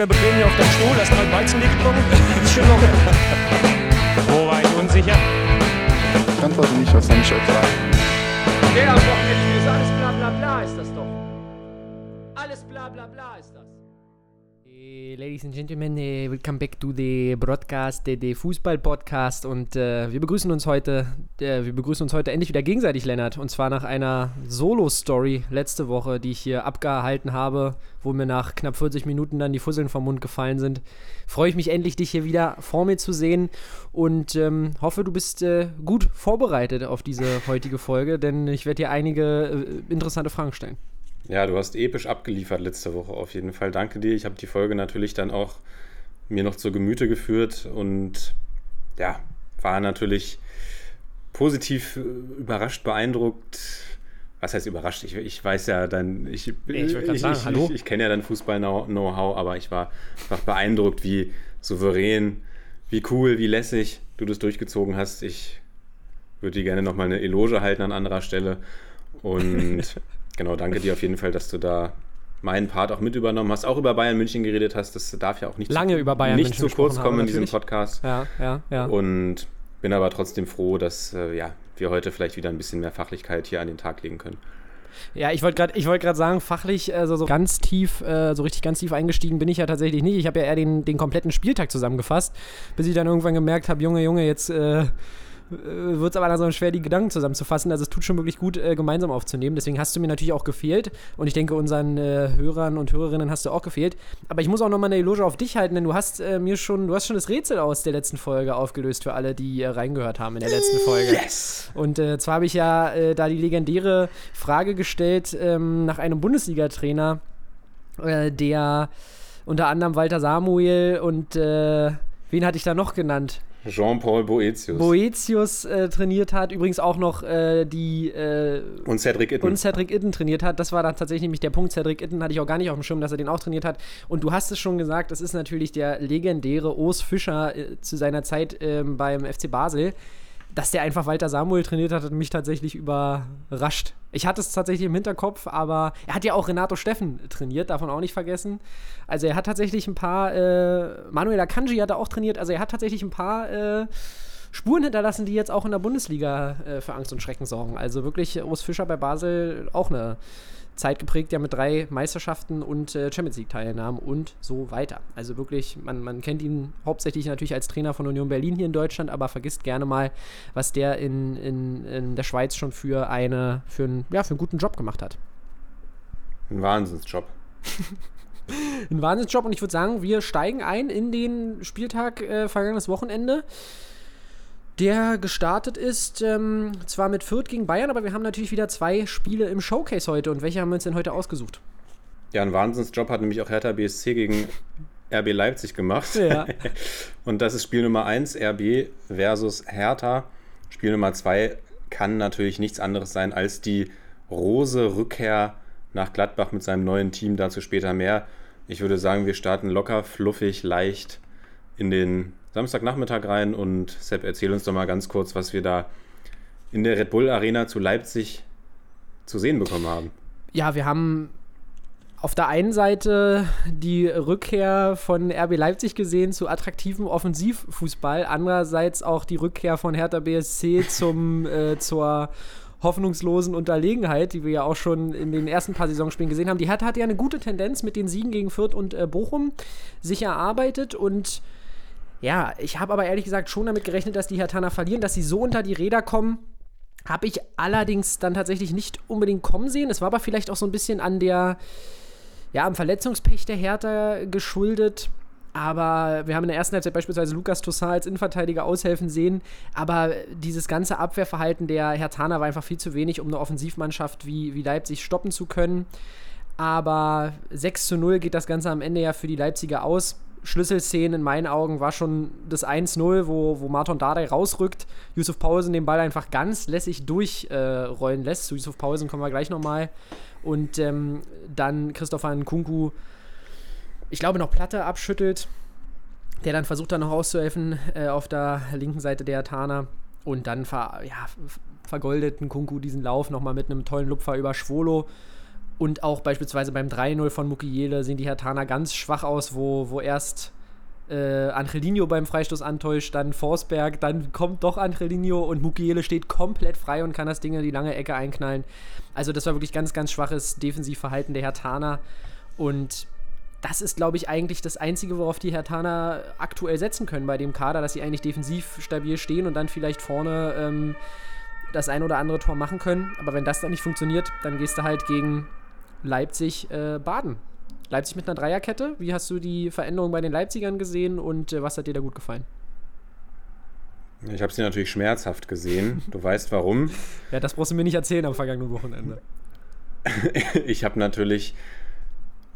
locker bequem hier auf deinem Stuhl, hast mal Weizen getrunken. Ist schon locker. Wo war ich unsicher? Ich antworte nicht auf seine Frage. Der am Wochenende ist alles bla bla bla ist das doch. Alles bla bla bla ist das. Ladies and Gentlemen, welcome back to the broadcast, the, the Fußball-Podcast und äh, wir begrüßen uns heute, äh, wir begrüßen uns heute endlich wieder gegenseitig, Lennart, und zwar nach einer Solo-Story letzte Woche, die ich hier abgehalten habe, wo mir nach knapp 40 Minuten dann die Fusseln vom Mund gefallen sind. Freue ich mich endlich, dich hier wieder vor mir zu sehen und ähm, hoffe, du bist äh, gut vorbereitet auf diese heutige Folge, denn ich werde dir einige äh, interessante Fragen stellen. Ja, du hast episch abgeliefert letzte Woche auf jeden Fall. Danke dir. Ich habe die Folge natürlich dann auch mir noch zur Gemüte geführt und ja, war natürlich positiv äh, überrascht, beeindruckt. Was heißt überrascht? Ich, ich weiß ja dann, ich, ich ich, ich, ich kenne ja dann Fußball-Know-how, aber ich war einfach beeindruckt, wie souverän, wie cool, wie lässig du das durchgezogen hast. Ich würde dir gerne nochmal eine Eloge halten an anderer Stelle. Und genau, danke dir auf jeden Fall, dass du da meinen Part auch mit übernommen hast, auch über Bayern München geredet hast. Das darf ja auch nicht Lange zu, über Bayern nicht München zu kurz kommen habe, in diesem. Podcast. Ja, ja, ja. Und bin aber trotzdem froh, dass äh, ja, wir heute vielleicht wieder ein bisschen mehr Fachlichkeit hier an den Tag legen können. Ja, ich wollte gerade ich wollt sagen, fachlich also so ganz tief, äh, so richtig ganz tief eingestiegen bin ich ja tatsächlich nicht. Ich habe ja eher den, den kompletten Spieltag zusammengefasst, bis ich dann irgendwann gemerkt habe, Junge, Junge, jetzt äh, wird es aber langsam schwer, die Gedanken zusammenzufassen. Also es tut schon wirklich gut, äh, gemeinsam aufzunehmen. Deswegen hast du mir natürlich auch gefehlt. Und ich denke, unseren äh, Hörern und Hörerinnen hast du auch gefehlt. Aber ich muss auch nochmal eine Eloge auf dich halten, denn du hast äh, mir schon, du hast schon das Rätsel aus der letzten Folge aufgelöst für alle, die äh, reingehört haben in der letzten Folge. Yes! Und äh, zwar habe ich ja äh, da die legendäre Frage gestellt ähm, nach einem Bundesliga-Trainer, äh, der unter anderem Walter Samuel und äh, wen hatte ich da noch genannt? Jean-Paul Boetius Boetius äh, trainiert hat, übrigens auch noch äh, die äh, und Cedric Itten. und Cedric Itten trainiert hat. Das war dann tatsächlich nämlich der Punkt. Cedric Itten hatte ich auch gar nicht auf dem Schirm, dass er den auch trainiert hat. Und du hast es schon gesagt, das ist natürlich der legendäre Urs Fischer äh, zu seiner Zeit ähm, beim FC Basel. Dass der einfach Walter Samuel trainiert hat, hat mich tatsächlich überrascht. Ich hatte es tatsächlich im Hinterkopf, aber er hat ja auch Renato Steffen trainiert, davon auch nicht vergessen. Also er hat tatsächlich ein paar, äh, Manuel Akanji hat er auch trainiert, also er hat tatsächlich ein paar äh, Spuren hinterlassen, die jetzt auch in der Bundesliga äh, für Angst und Schrecken sorgen. Also wirklich Urs Fischer bei Basel auch eine Zeit geprägt, ja mit drei Meisterschaften und äh, Champions League-Teilnahmen und so weiter. Also wirklich, man, man kennt ihn hauptsächlich natürlich als Trainer von Union Berlin hier in Deutschland, aber vergisst gerne mal, was der in, in, in der Schweiz schon für, eine, für, einen, ja, für einen guten Job gemacht hat. Ein Wahnsinnsjob. Ein Wahnsinnsjob und ich würde sagen, wir steigen ein in den Spieltag äh, vergangenes Wochenende, der gestartet ist, ähm, zwar mit Fürth gegen Bayern, aber wir haben natürlich wieder zwei Spiele im Showcase heute. Und welche haben wir uns denn heute ausgesucht? Ja, ein Wahnsinnsjob hat nämlich auch Hertha BSC gegen RB Leipzig gemacht. Ja. Und das ist Spiel Nummer 1, RB versus Hertha. Spiel Nummer 2 kann natürlich nichts anderes sein als die Rose Rückkehr nach Gladbach mit seinem neuen Team. Dazu später mehr. Ich würde sagen, wir starten locker, fluffig, leicht in den Samstagnachmittag rein. Und Sepp, erzähl uns doch mal ganz kurz, was wir da in der Red Bull Arena zu Leipzig zu sehen bekommen haben. Ja, wir haben auf der einen Seite die Rückkehr von RB Leipzig gesehen zu attraktivem Offensivfußball, andererseits auch die Rückkehr von Hertha BSC zum, äh, zur hoffnungslosen Unterlegenheit, die wir ja auch schon in den ersten paar Saisonspielen gesehen haben. Die Hertha hat ja eine gute Tendenz mit den Siegen gegen Fürth und äh, Bochum sich erarbeitet und ja, ich habe aber ehrlich gesagt schon damit gerechnet, dass die Hertaner verlieren, dass sie so unter die Räder kommen. Habe ich allerdings dann tatsächlich nicht unbedingt kommen sehen. Es war aber vielleicht auch so ein bisschen an der, ja, am Verletzungspech der Hertha geschuldet. Aber wir haben in der ersten Halbzeit beispielsweise Lukas Toussaint als Innenverteidiger aushelfen sehen. Aber dieses ganze Abwehrverhalten der Hertaner war einfach viel zu wenig, um eine Offensivmannschaft wie, wie Leipzig stoppen zu können. Aber 6 zu 0 geht das Ganze am Ende ja für die Leipziger aus. Schlüsselszene in meinen Augen war schon das 1-0, wo, wo Martin Dardai rausrückt, Yusuf Paulsen den Ball einfach ganz lässig durchrollen äh, lässt. Zu Yusuf Paulsen kommen wir gleich nochmal. Und ähm, dann Christopher Nkunku, ich glaube, noch Platte abschüttelt, der dann versucht, da noch auszuhelfen äh, auf der linken Seite der Tana. und dann ver, ja, vergoldeten Kunku diesen Lauf nochmal mit einem tollen Lupfer über Schwolo. Und auch beispielsweise beim 3-0 von Mukiele sehen die Hertaner ganz schwach aus, wo, wo erst äh, Angelino beim Freistoß antäuscht, dann Forsberg, dann kommt doch Angelino und Mukiele steht komplett frei und kann das Ding in die lange Ecke einknallen. Also das war wirklich ganz, ganz schwaches Defensivverhalten der Hertaner. Und das ist, glaube ich, eigentlich das Einzige, worauf die Hertaner aktuell setzen können bei dem Kader, dass sie eigentlich defensiv stabil stehen und dann vielleicht vorne ähm, das ein oder andere Tor machen können. Aber wenn das dann nicht funktioniert, dann gehst du halt gegen Leipzig äh, baden. Leipzig mit einer Dreierkette. Wie hast du die Veränderung bei den Leipzigern gesehen und äh, was hat dir da gut gefallen? Ich habe sie natürlich schmerzhaft gesehen. Du weißt warum. Ja, das brauchst du mir nicht erzählen am vergangenen Wochenende. ich habe natürlich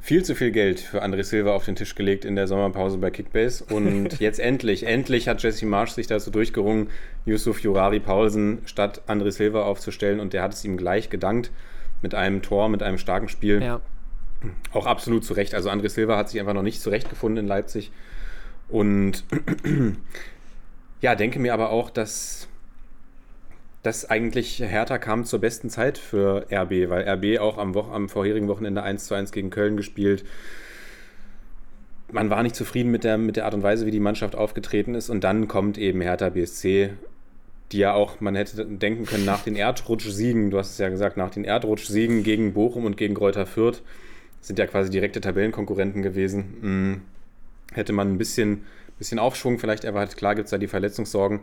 viel zu viel Geld für André Silva auf den Tisch gelegt in der Sommerpause bei Kickbase. Und jetzt endlich, endlich hat Jesse Marsch sich dazu durchgerungen, Yusuf Jurari Paulsen statt André Silva aufzustellen. Und der hat es ihm gleich gedankt mit einem Tor, mit einem starken Spiel. Ja. Auch absolut zu Recht. Also André Silva hat sich einfach noch nicht zurechtgefunden in Leipzig. Und ja, denke mir aber auch, dass dass eigentlich Hertha kam zur besten Zeit für RB, weil RB auch am, Wo am vorherigen Wochenende 1 zu 1 gegen Köln gespielt. Man war nicht zufrieden mit der, mit der Art und Weise, wie die Mannschaft aufgetreten ist. Und dann kommt eben Hertha BSC, die ja auch, man hätte denken können, nach den Erdrutsch-Siegen, du hast es ja gesagt, nach den Erdrutsch-Siegen gegen Bochum und gegen Greuther Fürth, sind ja quasi direkte Tabellenkonkurrenten gewesen, hm, hätte man ein bisschen, bisschen Aufschwung vielleicht erwartet. Klar gibt es da die Verletzungssorgen,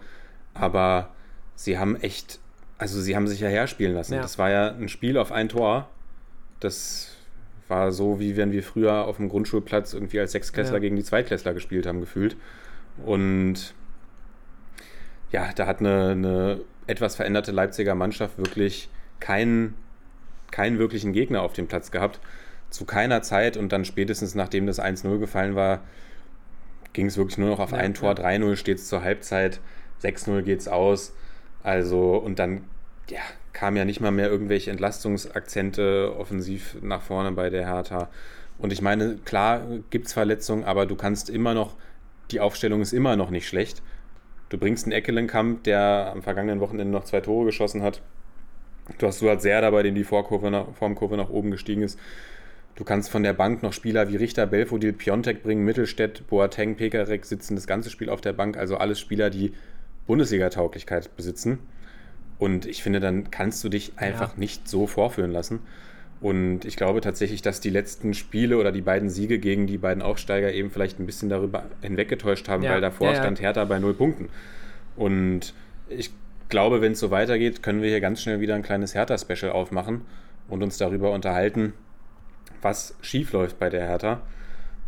aber sie haben echt, also sie haben sich ja herspielen lassen. Ja. Das war ja ein Spiel auf ein Tor. Das war so, wie wenn wir früher auf dem Grundschulplatz irgendwie als Sechsklässler Ja. gegen die Zweitklässler gespielt haben, gefühlt. Und ja, da hat eine, eine etwas veränderte Leipziger Mannschaft wirklich keinen, keinen wirklichen Gegner auf dem Platz gehabt. Zu keiner Zeit und dann spätestens nachdem das 1-0 gefallen war, ging es wirklich nur noch auf Ja, ein Tor. ja. 3-0 steht es zur Halbzeit, 6-0 geht es aus. Also, und dann ja, kamen ja nicht mal mehr irgendwelche Entlastungsakzente offensiv nach vorne bei der Hertha. Und ich meine, klar gibt es Verletzungen, aber du kannst immer noch, die Aufstellung ist immer noch nicht schlecht. Du bringst einen Eckelenkamp, der am vergangenen Wochenende noch zwei Tore geschossen hat. Du hast Suat Serda, bei dem die Vorkurve nach, Formkurve nach oben gestiegen ist. Du kannst von der Bank noch Spieler wie Richter, Belfodil, Piontek bringen, Mittelstädt, Boateng, Pekarek sitzen das ganze Spiel auf der Bank. Also alles Spieler, die Bundesliga-Tauglichkeit besitzen. Und ich finde, dann kannst du dich einfach Ja. nicht so vorführen lassen. Und ich glaube tatsächlich, dass die letzten Spiele oder die beiden Siege gegen die beiden Aufsteiger eben vielleicht ein bisschen darüber hinweggetäuscht haben, Ja, weil davor ja, ja. stand Hertha bei null Punkten. Und ich glaube, wenn es so weitergeht, können wir hier ganz schnell wieder ein kleines Hertha-Special aufmachen und uns darüber unterhalten, was schief läuft bei der Hertha.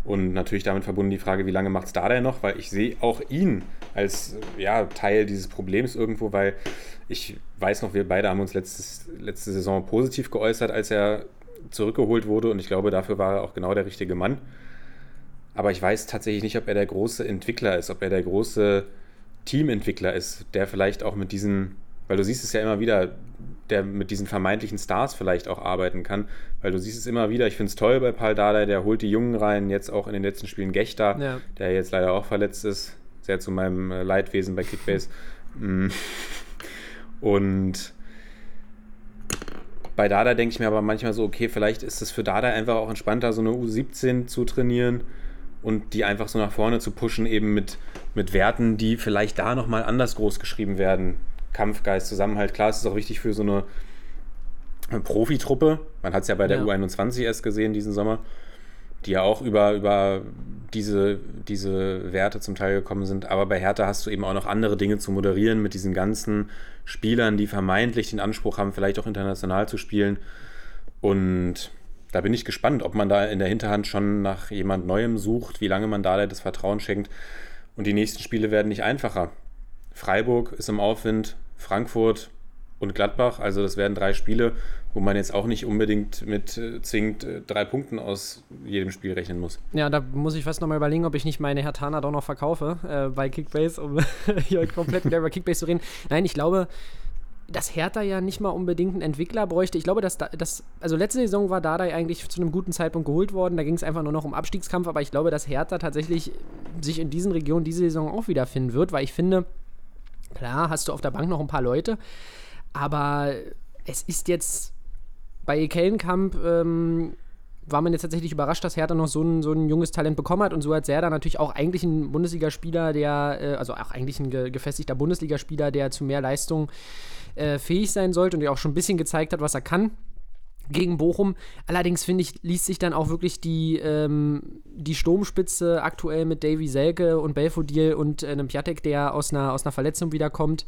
Und natürlich damit verbunden die Frage, wie lange macht es Dardai noch? Weil ich sehe auch ihn als ja, Teil dieses Problems irgendwo, weil ich weiß noch, wir beide haben uns letztes, letzte Saison positiv geäußert, als er zurückgeholt wurde. Und ich glaube, dafür war er auch genau der richtige Mann. Aber ich weiß tatsächlich nicht, ob er der große Entwickler ist, ob er der große Teamentwickler ist, der vielleicht auch mit diesen, weil du siehst es ja immer wieder, der mit diesen vermeintlichen Stars vielleicht auch arbeiten kann, weil du siehst es immer wieder, ich finde es toll bei Paul Dardai, der holt die Jungen rein, jetzt auch in den letzten Spielen Gechter, Ja. der jetzt leider auch verletzt ist, sehr zu meinem äh, Leidwesen bei Kickbase. Und bei Dada denke ich mir aber manchmal so, okay, vielleicht ist es für Dada einfach auch entspannter, so eine U17 zu trainieren und die einfach so nach vorne zu pushen, eben mit, mit Werten, die vielleicht da nochmal anders groß geschrieben werden. Kampfgeist, Zusammenhalt, klar, es ist auch wichtig für so eine Profitruppe. Man hat es ja bei der Ja. U21 erst gesehen diesen Sommer, die ja auch über, über diese, diese Werte zum Teil gekommen sind. Aber bei Hertha hast du eben auch noch andere Dinge zu moderieren mit diesen ganzen Spielern, die vermeintlich den Anspruch haben, vielleicht auch international zu spielen. Und da bin ich gespannt, ob man da in der Hinterhand schon nach jemand Neuem sucht, wie lange man da das Vertrauen schenkt. Und die nächsten Spiele werden nicht einfacher. Freiburg ist im Aufwind, Frankfurt und Gladbach. Also das werden drei Spiele, wo man jetzt auch nicht unbedingt mit äh, zwingend äh, drei Punkten aus jedem Spiel rechnen muss. Ja, da muss ich fast nochmal überlegen, ob ich nicht meine Hertana doch noch verkaufe äh, bei Kickbase, um hier komplett wieder über Kickbase zu reden. Nein, ich glaube, dass Hertha ja nicht mal unbedingt einen Entwickler bräuchte. Ich glaube, dass da, das, also letzte Saison war Dardai eigentlich zu einem guten Zeitpunkt geholt worden. Da ging es einfach nur noch um Abstiegskampf, aber ich glaube, dass Hertha tatsächlich sich in diesen Regionen diese Saison auch wiederfinden wird, weil ich finde, Klar, hast du auf der Bank noch ein paar Leute, aber es ist jetzt bei Kellenkamp ähm, war man jetzt tatsächlich überrascht, dass Hertha noch so ein, so ein junges Talent bekommen hat und so hat Serda natürlich auch eigentlich ein Bundesligaspieler, der, äh, also auch eigentlich ein ge gefestigter Bundesligaspieler, der zu mehr Leistung äh, fähig sein sollte und der auch schon ein bisschen gezeigt hat, was er kann gegen Bochum. Allerdings finde ich, liest sich dann auch wirklich die, ähm, die Sturmspitze aktuell mit Davy Selke und Belfodil und äh, einem Piatek, der aus einer, aus einer Verletzung wiederkommt.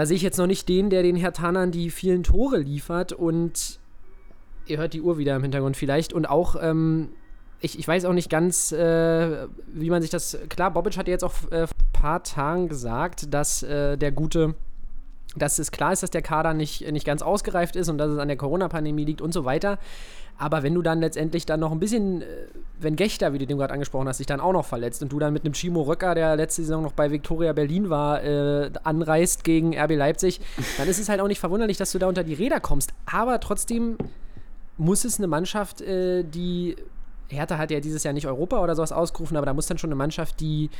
Da sehe ich jetzt noch nicht den, der den Hertanern die vielen Tore liefert und ihr hört die Uhr wieder im Hintergrund vielleicht und auch, ähm, ich, ich weiß auch nicht ganz, äh, wie man sich das, klar, Bobic hat jetzt auch äh, vor ein paar Tagen gesagt, dass äh, der gute dass es klar ist, dass der Kader nicht, nicht ganz ausgereift ist und dass es an der Corona-Pandemie liegt und so weiter. Aber wenn du dann letztendlich dann noch ein bisschen, äh, wenn Gechter, wie du den gerade angesprochen hast, sich dann auch noch verletzt und du dann mit einem Chimo Röcker, der letzte Saison noch bei Viktoria Berlin war, äh, anreist gegen RB Leipzig, dann ist es halt auch nicht verwunderlich, dass du da unter die Räder kommst. Aber trotzdem muss es eine Mannschaft, äh, die Hertha hat ja dieses Jahr nicht Europa oder sowas ausgerufen, aber da muss dann schon eine Mannschaft, die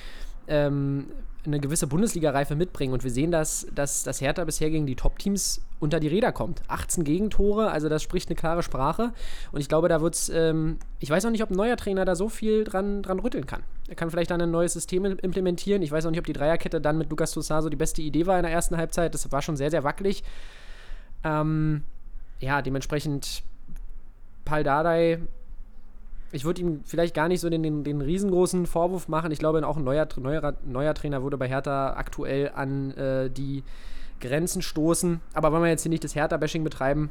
ähm, eine gewisse Bundesliga-Reife mitbringen. Und wir sehen, dass, dass, dass Hertha bisher gegen die Top-Teams unter die Räder kommt. 18 Gegentore, also das spricht eine klare Sprache. Und ich glaube, da wird es, ähm, ich weiß auch nicht, ob ein neuer Trainer da so viel dran, dran rütteln kann. Er kann vielleicht dann ein neues System implementieren. Ich weiß auch nicht, ob die Dreierkette dann mit Lukas Tosaso die beste Idee war in der ersten Halbzeit. Das war schon sehr, sehr wackelig. Ähm, ja, dementsprechend Pal Dardai ich würde ihm vielleicht gar nicht so den, den, den, riesengroßen Vorwurf machen. Ich glaube, auch ein neuer, neuer, neuer Trainer würde bei Hertha aktuell an äh, die Grenzen stoßen. Aber wenn wir jetzt hier nicht das Hertha-Bashing betreiben,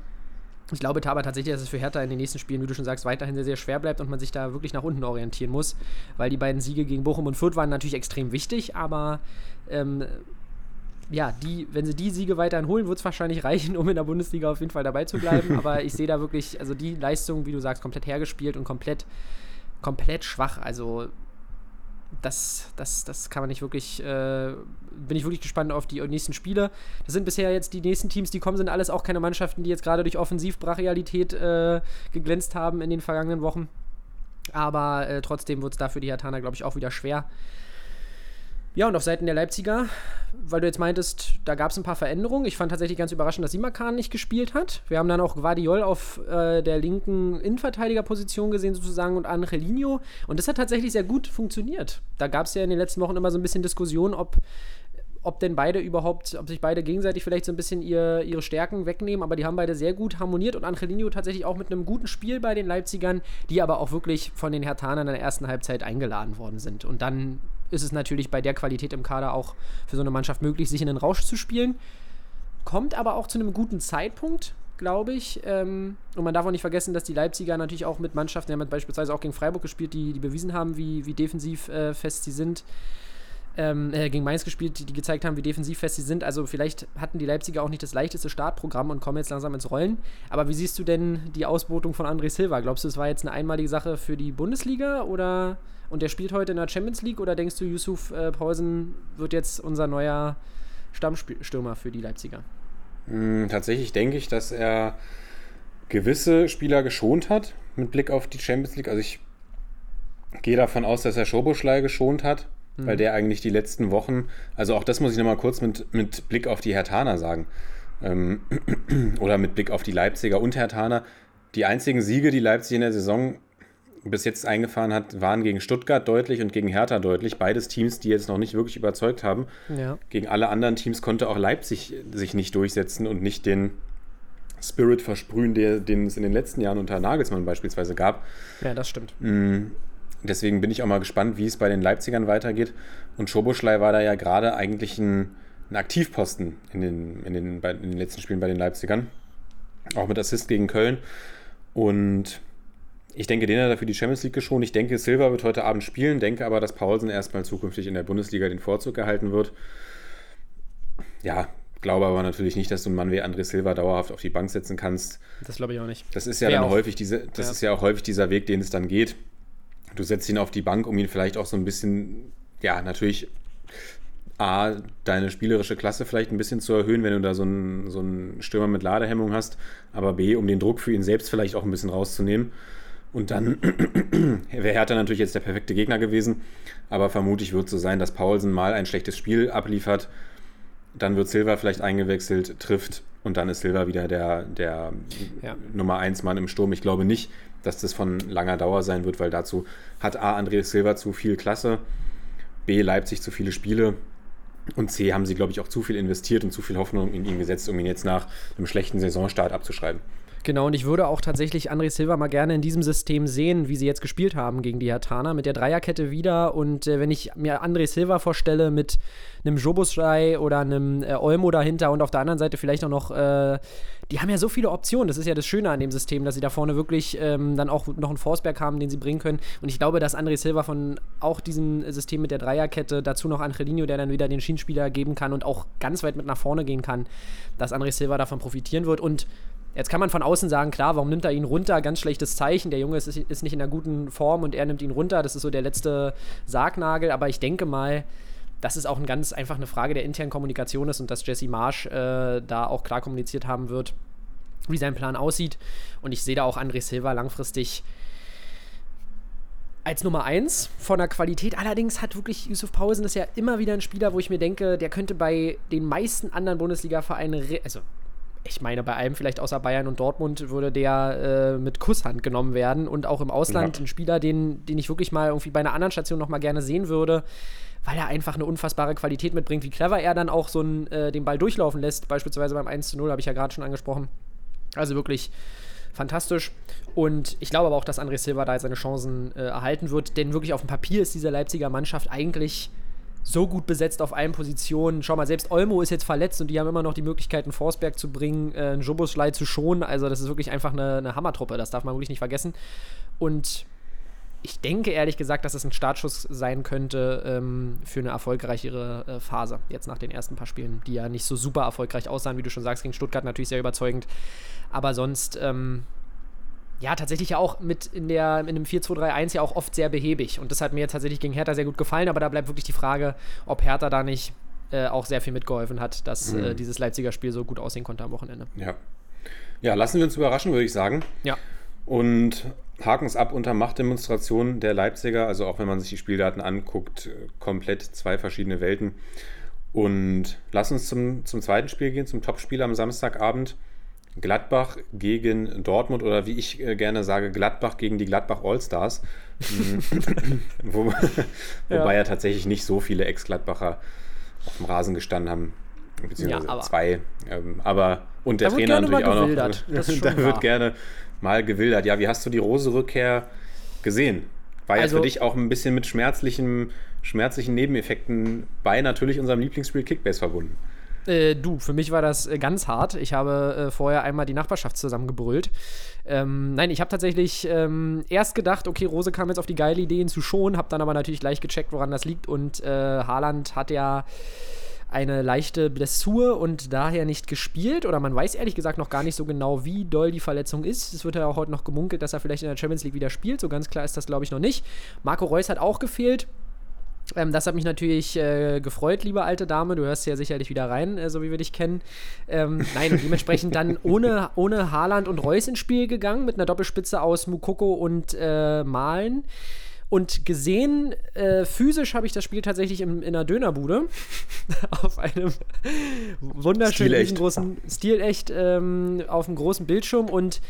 ich glaube aber tatsächlich, dass es für Hertha in den nächsten Spielen, wie du schon sagst, weiterhin sehr, sehr schwer bleibt und man sich da wirklich nach unten orientieren muss, weil die beiden Siege gegen Bochum und Fürth waren natürlich extrem wichtig, aber ähm, ja, die, wenn sie die Siege weiterhin holen, wird es wahrscheinlich reichen, um in der Bundesliga auf jeden Fall dabei zu bleiben. Aber ich sehe da wirklich, also die Leistung, wie du sagst, komplett hergespielt und komplett, komplett schwach. Also das, das, das kann man nicht wirklich, äh, bin ich wirklich gespannt auf die nächsten Spiele. Das sind bisher jetzt die nächsten Teams, die kommen, sind alles auch keine Mannschaften, die jetzt gerade durch Offensivbrachialität äh, geglänzt haben in den vergangenen Wochen. Aber äh, trotzdem wird es dafür die Hatana, glaube ich, auch wieder schwer. Ja, und auf Seiten der Leipziger, weil du jetzt meintest, da gab es ein paar Veränderungen. Ich fand tatsächlich ganz überraschend, dass Simakan nicht gespielt hat. Wir haben dann auch Guardiol auf äh, der linken Innenverteidigerposition gesehen, sozusagen, und Angelino. Und das hat tatsächlich sehr gut funktioniert. Da gab es ja in den letzten Wochen immer so ein bisschen Diskussion, ob ob denn beide überhaupt, ob sich beide gegenseitig vielleicht so ein bisschen ihr, ihre Stärken wegnehmen, aber die haben beide sehr gut harmoniert und Angelino tatsächlich auch mit einem guten Spiel bei den Leipzigern, die aber auch wirklich von den Hertanern in der ersten Halbzeit eingeladen worden sind. Und dann ist es natürlich bei der Qualität im Kader auch für so eine Mannschaft möglich, sich in den Rausch zu spielen. Kommt aber auch zu einem guten Zeitpunkt, glaube ich. Ähm, und man darf auch nicht vergessen, dass die Leipziger natürlich auch mit Mannschaften, die haben beispielsweise auch gegen Freiburg gespielt, die, die bewiesen haben, wie, wie defensiv äh, fest sie sind ähm, äh, gegen Mainz gespielt, die, die, gezeigt haben, wie defensiv fest sie sind. Also vielleicht hatten die Leipziger auch nicht das leichteste Startprogramm und kommen jetzt langsam ins Rollen. Aber wie siehst du denn die Ausbotung von André Silva? Glaubst du, es war jetzt eine einmalige Sache für die Bundesliga oder und der spielt heute in der Champions League oder denkst du, Yusuf äh, Pausen wird jetzt unser neuer Stammstürmer für die Leipziger? Hm, tatsächlich denke ich, dass er gewisse Spieler geschont hat mit Blick auf die Champions League. Also ich gehe davon aus, dass er Schoboschlei geschont hat mhm. weil der eigentlich die letzten Wochen, also auch das muss ich nochmal kurz mit, mit Blick auf die Hertaner sagen, ähm, oder mit Blick auf die Leipziger und Hertaner, die einzigen Siege, die Leipzig in der Saison bis jetzt eingefahren hat, waren gegen Stuttgart deutlich und gegen Hertha deutlich. Beides Teams, die jetzt noch nicht wirklich überzeugt haben. Ja. Gegen alle anderen Teams konnte auch Leipzig sich nicht durchsetzen und nicht den Spirit versprühen, der, den es in den letzten Jahren unter Nagelsmann beispielsweise gab. Ja, das stimmt. Deswegen bin ich auch mal gespannt, wie es bei den Leipzigern weitergeht. Und Schoboschlei war da ja gerade eigentlich ein, ein Aktivposten in den, in, den, in den letzten Spielen bei den Leipzigern. Auch mit Assist gegen Köln. Und ich denke, den hat er für die Champions League geschont. Ich denke, Silva wird heute Abend spielen, denke aber, dass Paulsen erstmal zukünftig in der Bundesliga den Vorzug erhalten wird. Ja, glaube aber natürlich nicht, dass du einen Mann wie André Silva dauerhaft auf die Bank setzen kannst. Das glaube ich auch nicht. Das ist ja dann häufig diese, das ja. ist ja auch häufig dieser Weg, den es dann geht. Du setzt ihn auf die Bank, um ihn vielleicht auch so ein bisschen, ja, natürlich A, deine spielerische Klasse vielleicht ein bisschen zu erhöhen, wenn du da so einen, so einen Stürmer mit Ladehemmung hast, aber B, um den Druck für ihn selbst vielleicht auch ein bisschen rauszunehmen. Und dann wäre Hertha natürlich jetzt der perfekte Gegner gewesen, aber vermutlich wird es so sein, dass Paulsen mal ein schlechtes Spiel abliefert dann wird Silva vielleicht eingewechselt, trifft und dann ist Silva wieder der, der Ja. Nummer 1 Mann im Sturm. Ich glaube nicht, dass das von langer Dauer sein wird, weil dazu hat A. Andreas Silva zu viel Klasse, B. Leipzig zu viele Spiele und C. haben sie, glaube ich, auch zu viel investiert und zu viel Hoffnung in ihn gesetzt, um ihn jetzt nach einem schlechten Saisonstart abzuschreiben. Genau, und ich würde auch tatsächlich André Silva mal gerne in diesem System sehen, wie sie jetzt gespielt haben gegen die Hatana, mit der Dreierkette wieder. Und äh, wenn ich mir André Silva vorstelle mit einem Jobuschrei oder einem äh, Olmo dahinter und auf der anderen Seite vielleicht auch noch, äh, die haben ja so viele Optionen. Das ist ja das Schöne an dem System, dass sie da vorne wirklich ähm, dann auch noch einen Forsberg haben, den sie bringen können. Und ich glaube, dass André Silva von auch diesem System mit der Dreierkette, dazu noch Angelino, der dann wieder den Schienenspieler geben kann und auch ganz weit mit nach vorne gehen kann, dass André Silva davon profitieren wird. Und Jetzt kann man von außen sagen, klar, warum nimmt er ihn runter? Ganz schlechtes Zeichen. Der Junge ist, ist nicht in einer guten Form und er nimmt ihn runter. Das ist so der letzte Sargnagel. Aber ich denke mal, dass es auch ein ganz einfach eine Frage der internen Kommunikation ist und dass Jesse Marsch äh, da auch klar kommuniziert haben wird, wie sein Plan aussieht. Und ich sehe da auch André Silva langfristig als Nummer 1 von der Qualität. Allerdings hat wirklich Yusuf Pausen ist ja immer wieder ein Spieler, wo ich mir denke, der könnte bei den meisten anderen Bundesliga-Vereinen, re- also ich meine, bei allem vielleicht außer Bayern und Dortmund würde der äh, mit Kusshand genommen werden und auch im Ausland Ja. ein Spieler, den, den ich wirklich mal irgendwie bei einer anderen Station noch mal gerne sehen würde, weil er einfach eine unfassbare Qualität mitbringt, wie clever er dann auch so einen, äh, den Ball durchlaufen lässt, beispielsweise beim 1 zu 0, habe ich ja gerade schon angesprochen. Also wirklich fantastisch. Und ich glaube aber auch, dass André Silva da seine Chancen äh, erhalten wird, denn wirklich auf dem Papier ist diese Leipziger Mannschaft eigentlich so gut besetzt auf allen Positionen. Schau mal, selbst Olmo ist jetzt verletzt und die haben immer noch die Möglichkeit, einen Forsberg zu bringen, äh, einen Joboschlei zu schonen. Also, das ist wirklich einfach eine, eine Hammertruppe, das darf man wirklich nicht vergessen. Und ich denke ehrlich gesagt, dass es ein Startschuss sein könnte ähm, für eine erfolgreichere äh, Phase. Jetzt nach den ersten paar Spielen, die ja nicht so super erfolgreich aussahen, wie du schon sagst, gegen Stuttgart natürlich sehr überzeugend. Aber sonst, ähm, ja, tatsächlich ja auch mit in, der, in dem 4-2-3-1 ja auch oft sehr behäbig. Und das hat mir jetzt tatsächlich gegen Hertha sehr gut gefallen, aber da bleibt wirklich die Frage, ob Hertha da nicht äh, auch sehr viel mitgeholfen hat, dass äh, dieses Leipziger Spiel so gut aussehen konnte am Wochenende. Ja. Ja, lassen wir uns überraschen, würde ich sagen. Ja. Und haken es ab unter Machtdemonstrationen der Leipziger. Also auch wenn man sich die Spieldaten anguckt, äh, komplett zwei verschiedene Welten. Und lass uns zum, zum zweiten Spiel gehen, zum Topspiel am Samstagabend. Gladbach gegen Dortmund oder wie ich äh, gerne sage, Gladbach gegen die Gladbach Allstars. Mhm. Wo, wobei ja. tatsächlich nicht so viele Ex-Gladbacher auf dem Rasen gestanden haben, beziehungsweise Ja, aber- zwei. Ähm, aber und der Trainer natürlich auch noch. Da wird wahr. gerne mal gewildert. Ja, wie hast du die Rose-Rückkehr gesehen? War ja Also- für dich auch ein bisschen mit schmerzlichen, schmerzlichen Nebeneffekten bei natürlich unserem Lieblingsspiel Kickbase verbunden. Äh, du, für mich war das äh, ganz hart. Ich habe äh, vorher einmal die Nachbarschaft zusammengebrüllt. Ähm, nein, ich habe tatsächlich ähm, erst gedacht, okay, Rose kam jetzt auf die geile Idee, ihn zu schonen, habe dann aber natürlich gleich gecheckt, woran das liegt. Und äh, Haaland hat ja eine leichte Blessur und daher nicht gespielt. Oder man weiß ehrlich gesagt noch gar nicht so genau, wie doll die Verletzung ist. Es wird ja auch heute noch gemunkelt, dass er vielleicht in der Champions League wieder spielt. So ganz klar ist das, glaube ich, noch nicht. Marco Reus hat auch gefehlt. Ähm, das hat mich natürlich äh, gefreut, liebe alte Dame. Du hörst ja sicherlich wieder rein, äh, so wie wir dich kennen. Ähm, nein, und dementsprechend dann ohne, ohne Haaland und Reus ins Spiel gegangen, mit einer Doppelspitze aus Mukoko und äh, Malen. Und gesehen, äh, physisch habe ich das Spiel tatsächlich im, in einer Dönerbude auf einem wunderschönen, Stilecht. riesengroßen, stilecht ähm, auf einem großen Bildschirm und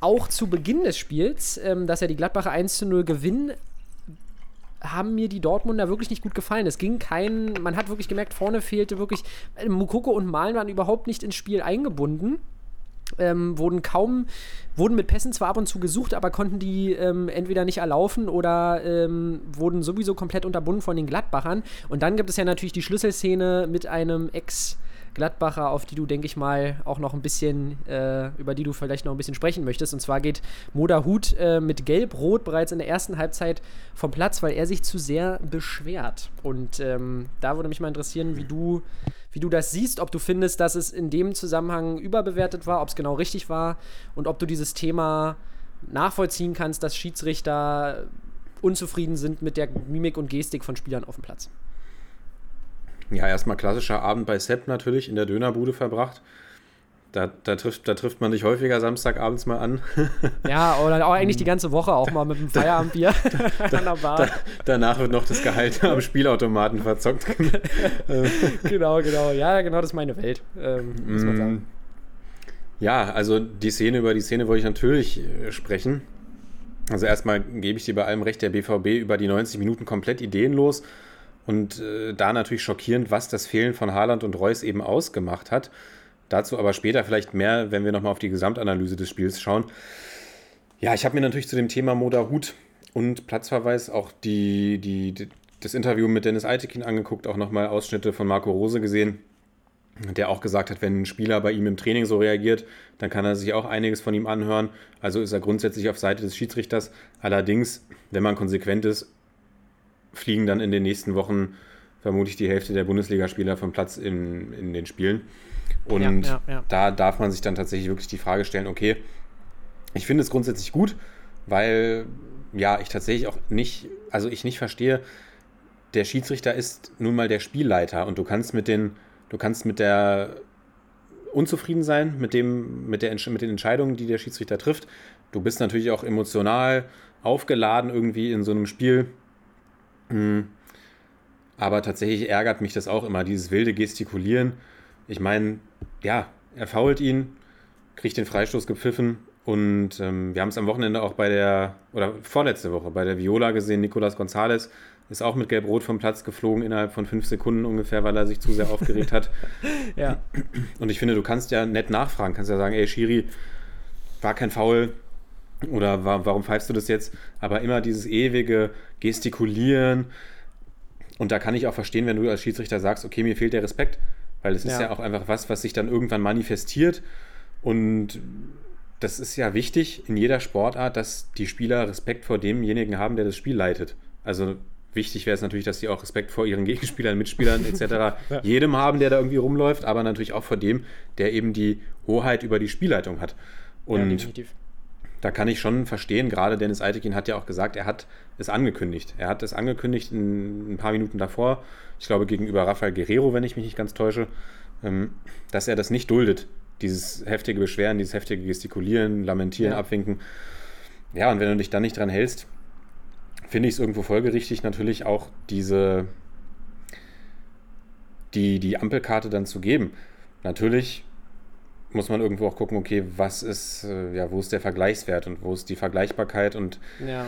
auch zu Beginn des Spiels, ähm, dass er die Gladbacher 1 zu 0 gewinnen, haben mir die Dortmunder wirklich nicht gut gefallen. Es ging kein, man hat wirklich gemerkt, vorne fehlte wirklich, Mukoko und Malen waren überhaupt nicht ins Spiel eingebunden. Ähm, wurden kaum, wurden mit Pässen zwar ab und zu gesucht, aber konnten die ähm, entweder nicht erlaufen oder ähm, wurden sowieso komplett unterbunden von den Gladbachern. Und dann gibt es ja natürlich die Schlüsselszene mit einem Ex- Gladbacher, auf die du, denke ich mal, auch noch ein bisschen, äh, über die du vielleicht noch ein bisschen sprechen möchtest. Und zwar geht Moda Hut äh, mit Gelb-Rot bereits in der ersten Halbzeit vom Platz, weil er sich zu sehr beschwert. Und ähm, da würde mich mal interessieren, wie du, wie du das siehst, ob du findest, dass es in dem Zusammenhang überbewertet war, ob es genau richtig war und ob du dieses Thema nachvollziehen kannst, dass Schiedsrichter unzufrieden sind mit der Mimik und Gestik von Spielern auf dem Platz. Ja, erstmal klassischer Abend bei Sepp natürlich in der Dönerbude verbracht. da, da, trifft, da trifft man sich häufiger Samstagabends mal an. Ja, oder auch eigentlich die ganze Woche auch mal mit dem Feierabendbier an der Bar. Da, danach wird noch das Gehalt am Spielautomaten verzockt. genau, genau. Ja, genau, das ist meine Welt, ähm, muss man sagen. Ja, also die Szene, über die Szene wollte ich natürlich äh, sprechen. Also erstmal gebe ich dir bei allem recht, der BVB über die 90 Minuten komplett ideenlos und äh, da natürlich schockierend, was das Fehlen von Haaland und Reus eben ausgemacht hat. Dazu aber später vielleicht mehr, wenn wir nochmal auf die Gesamtanalyse des Spiels schauen. Ja, ich habe mir natürlich zu dem Thema Moda Hut und Platzverweis auch die, die, die, das Interview mit Dennis Eitekin angeguckt, auch nochmal Ausschnitte von Marco Rose gesehen, der auch gesagt hat, wenn ein Spieler bei ihm im Training so reagiert, dann kann er sich auch einiges von ihm anhören. Also ist er grundsätzlich auf Seite des Schiedsrichters. Allerdings, wenn man konsequent ist, fliegen dann in den nächsten Wochen vermutlich die Hälfte der Bundesligaspieler vom Platz in, in den Spielen. Und Ja, ja, ja. da darf man sich dann tatsächlich wirklich die Frage stellen, okay, ich finde es grundsätzlich gut, weil ja, ich tatsächlich auch nicht, also ich nicht verstehe, der Schiedsrichter ist nun mal der Spielleiter und du kannst mit den, du kannst mit der unzufrieden sein mit dem, mit, der, mit den Entscheidungen, die der Schiedsrichter trifft. Du bist natürlich auch emotional aufgeladen irgendwie in so einem Spiel. Mm. Aber tatsächlich ärgert mich das auch immer, dieses wilde Gestikulieren. Ich meine, ja, er fault ihn, kriegt den Freistoß gepfiffen und ähm, wir haben es am Wochenende auch bei der, oder vorletzte Woche bei der Viola gesehen, Nicolas Gonzalez ist auch mit Gelb-Rot vom Platz geflogen innerhalb von fünf Sekunden ungefähr, weil er sich zu sehr aufgeregt hat. Ja. Und ich finde, du kannst ja nett nachfragen, kannst ja sagen, ey Schiri, war kein Foul oder wa warum pfeifst du das jetzt? Aber immer dieses ewige Gestikulieren. Und da kann ich auch verstehen, wenn du als Schiedsrichter sagst, okay, mir fehlt der Respekt, weil es ist Ja. ja auch einfach was, was sich dann irgendwann manifestiert. Und das ist ja wichtig in jeder Sportart, dass die Spieler Respekt vor demjenigen haben, der das Spiel leitet. Also wichtig wäre es natürlich, dass sie auch Respekt vor ihren Gegenspielern, Mitspielern etc. jedem haben, der da irgendwie rumläuft, aber natürlich auch vor dem, der eben die Hoheit über die Spielleitung hat. ja, Und definitiv. Da kann ich schon verstehen, gerade Dennis Eitekin hat ja auch gesagt, er hat es angekündigt. Er hat es angekündigt in, ein paar Minuten davor, ich glaube gegenüber Rafael Guerrero, wenn ich mich nicht ganz täusche, ähm, dass er das nicht duldet. Dieses heftige Beschweren, dieses heftige Gestikulieren, Lamentieren, Ja. Abwinken. Ja, und wenn du dich dann nicht dran hältst, finde ich es irgendwo folgerichtig, natürlich auch diese, die, die Ampelkarte dann zu geben. Natürlich muss man irgendwo auch gucken, okay, was ist, äh, ja, wo ist der Vergleichswert und wo ist die Vergleichbarkeit und Ja.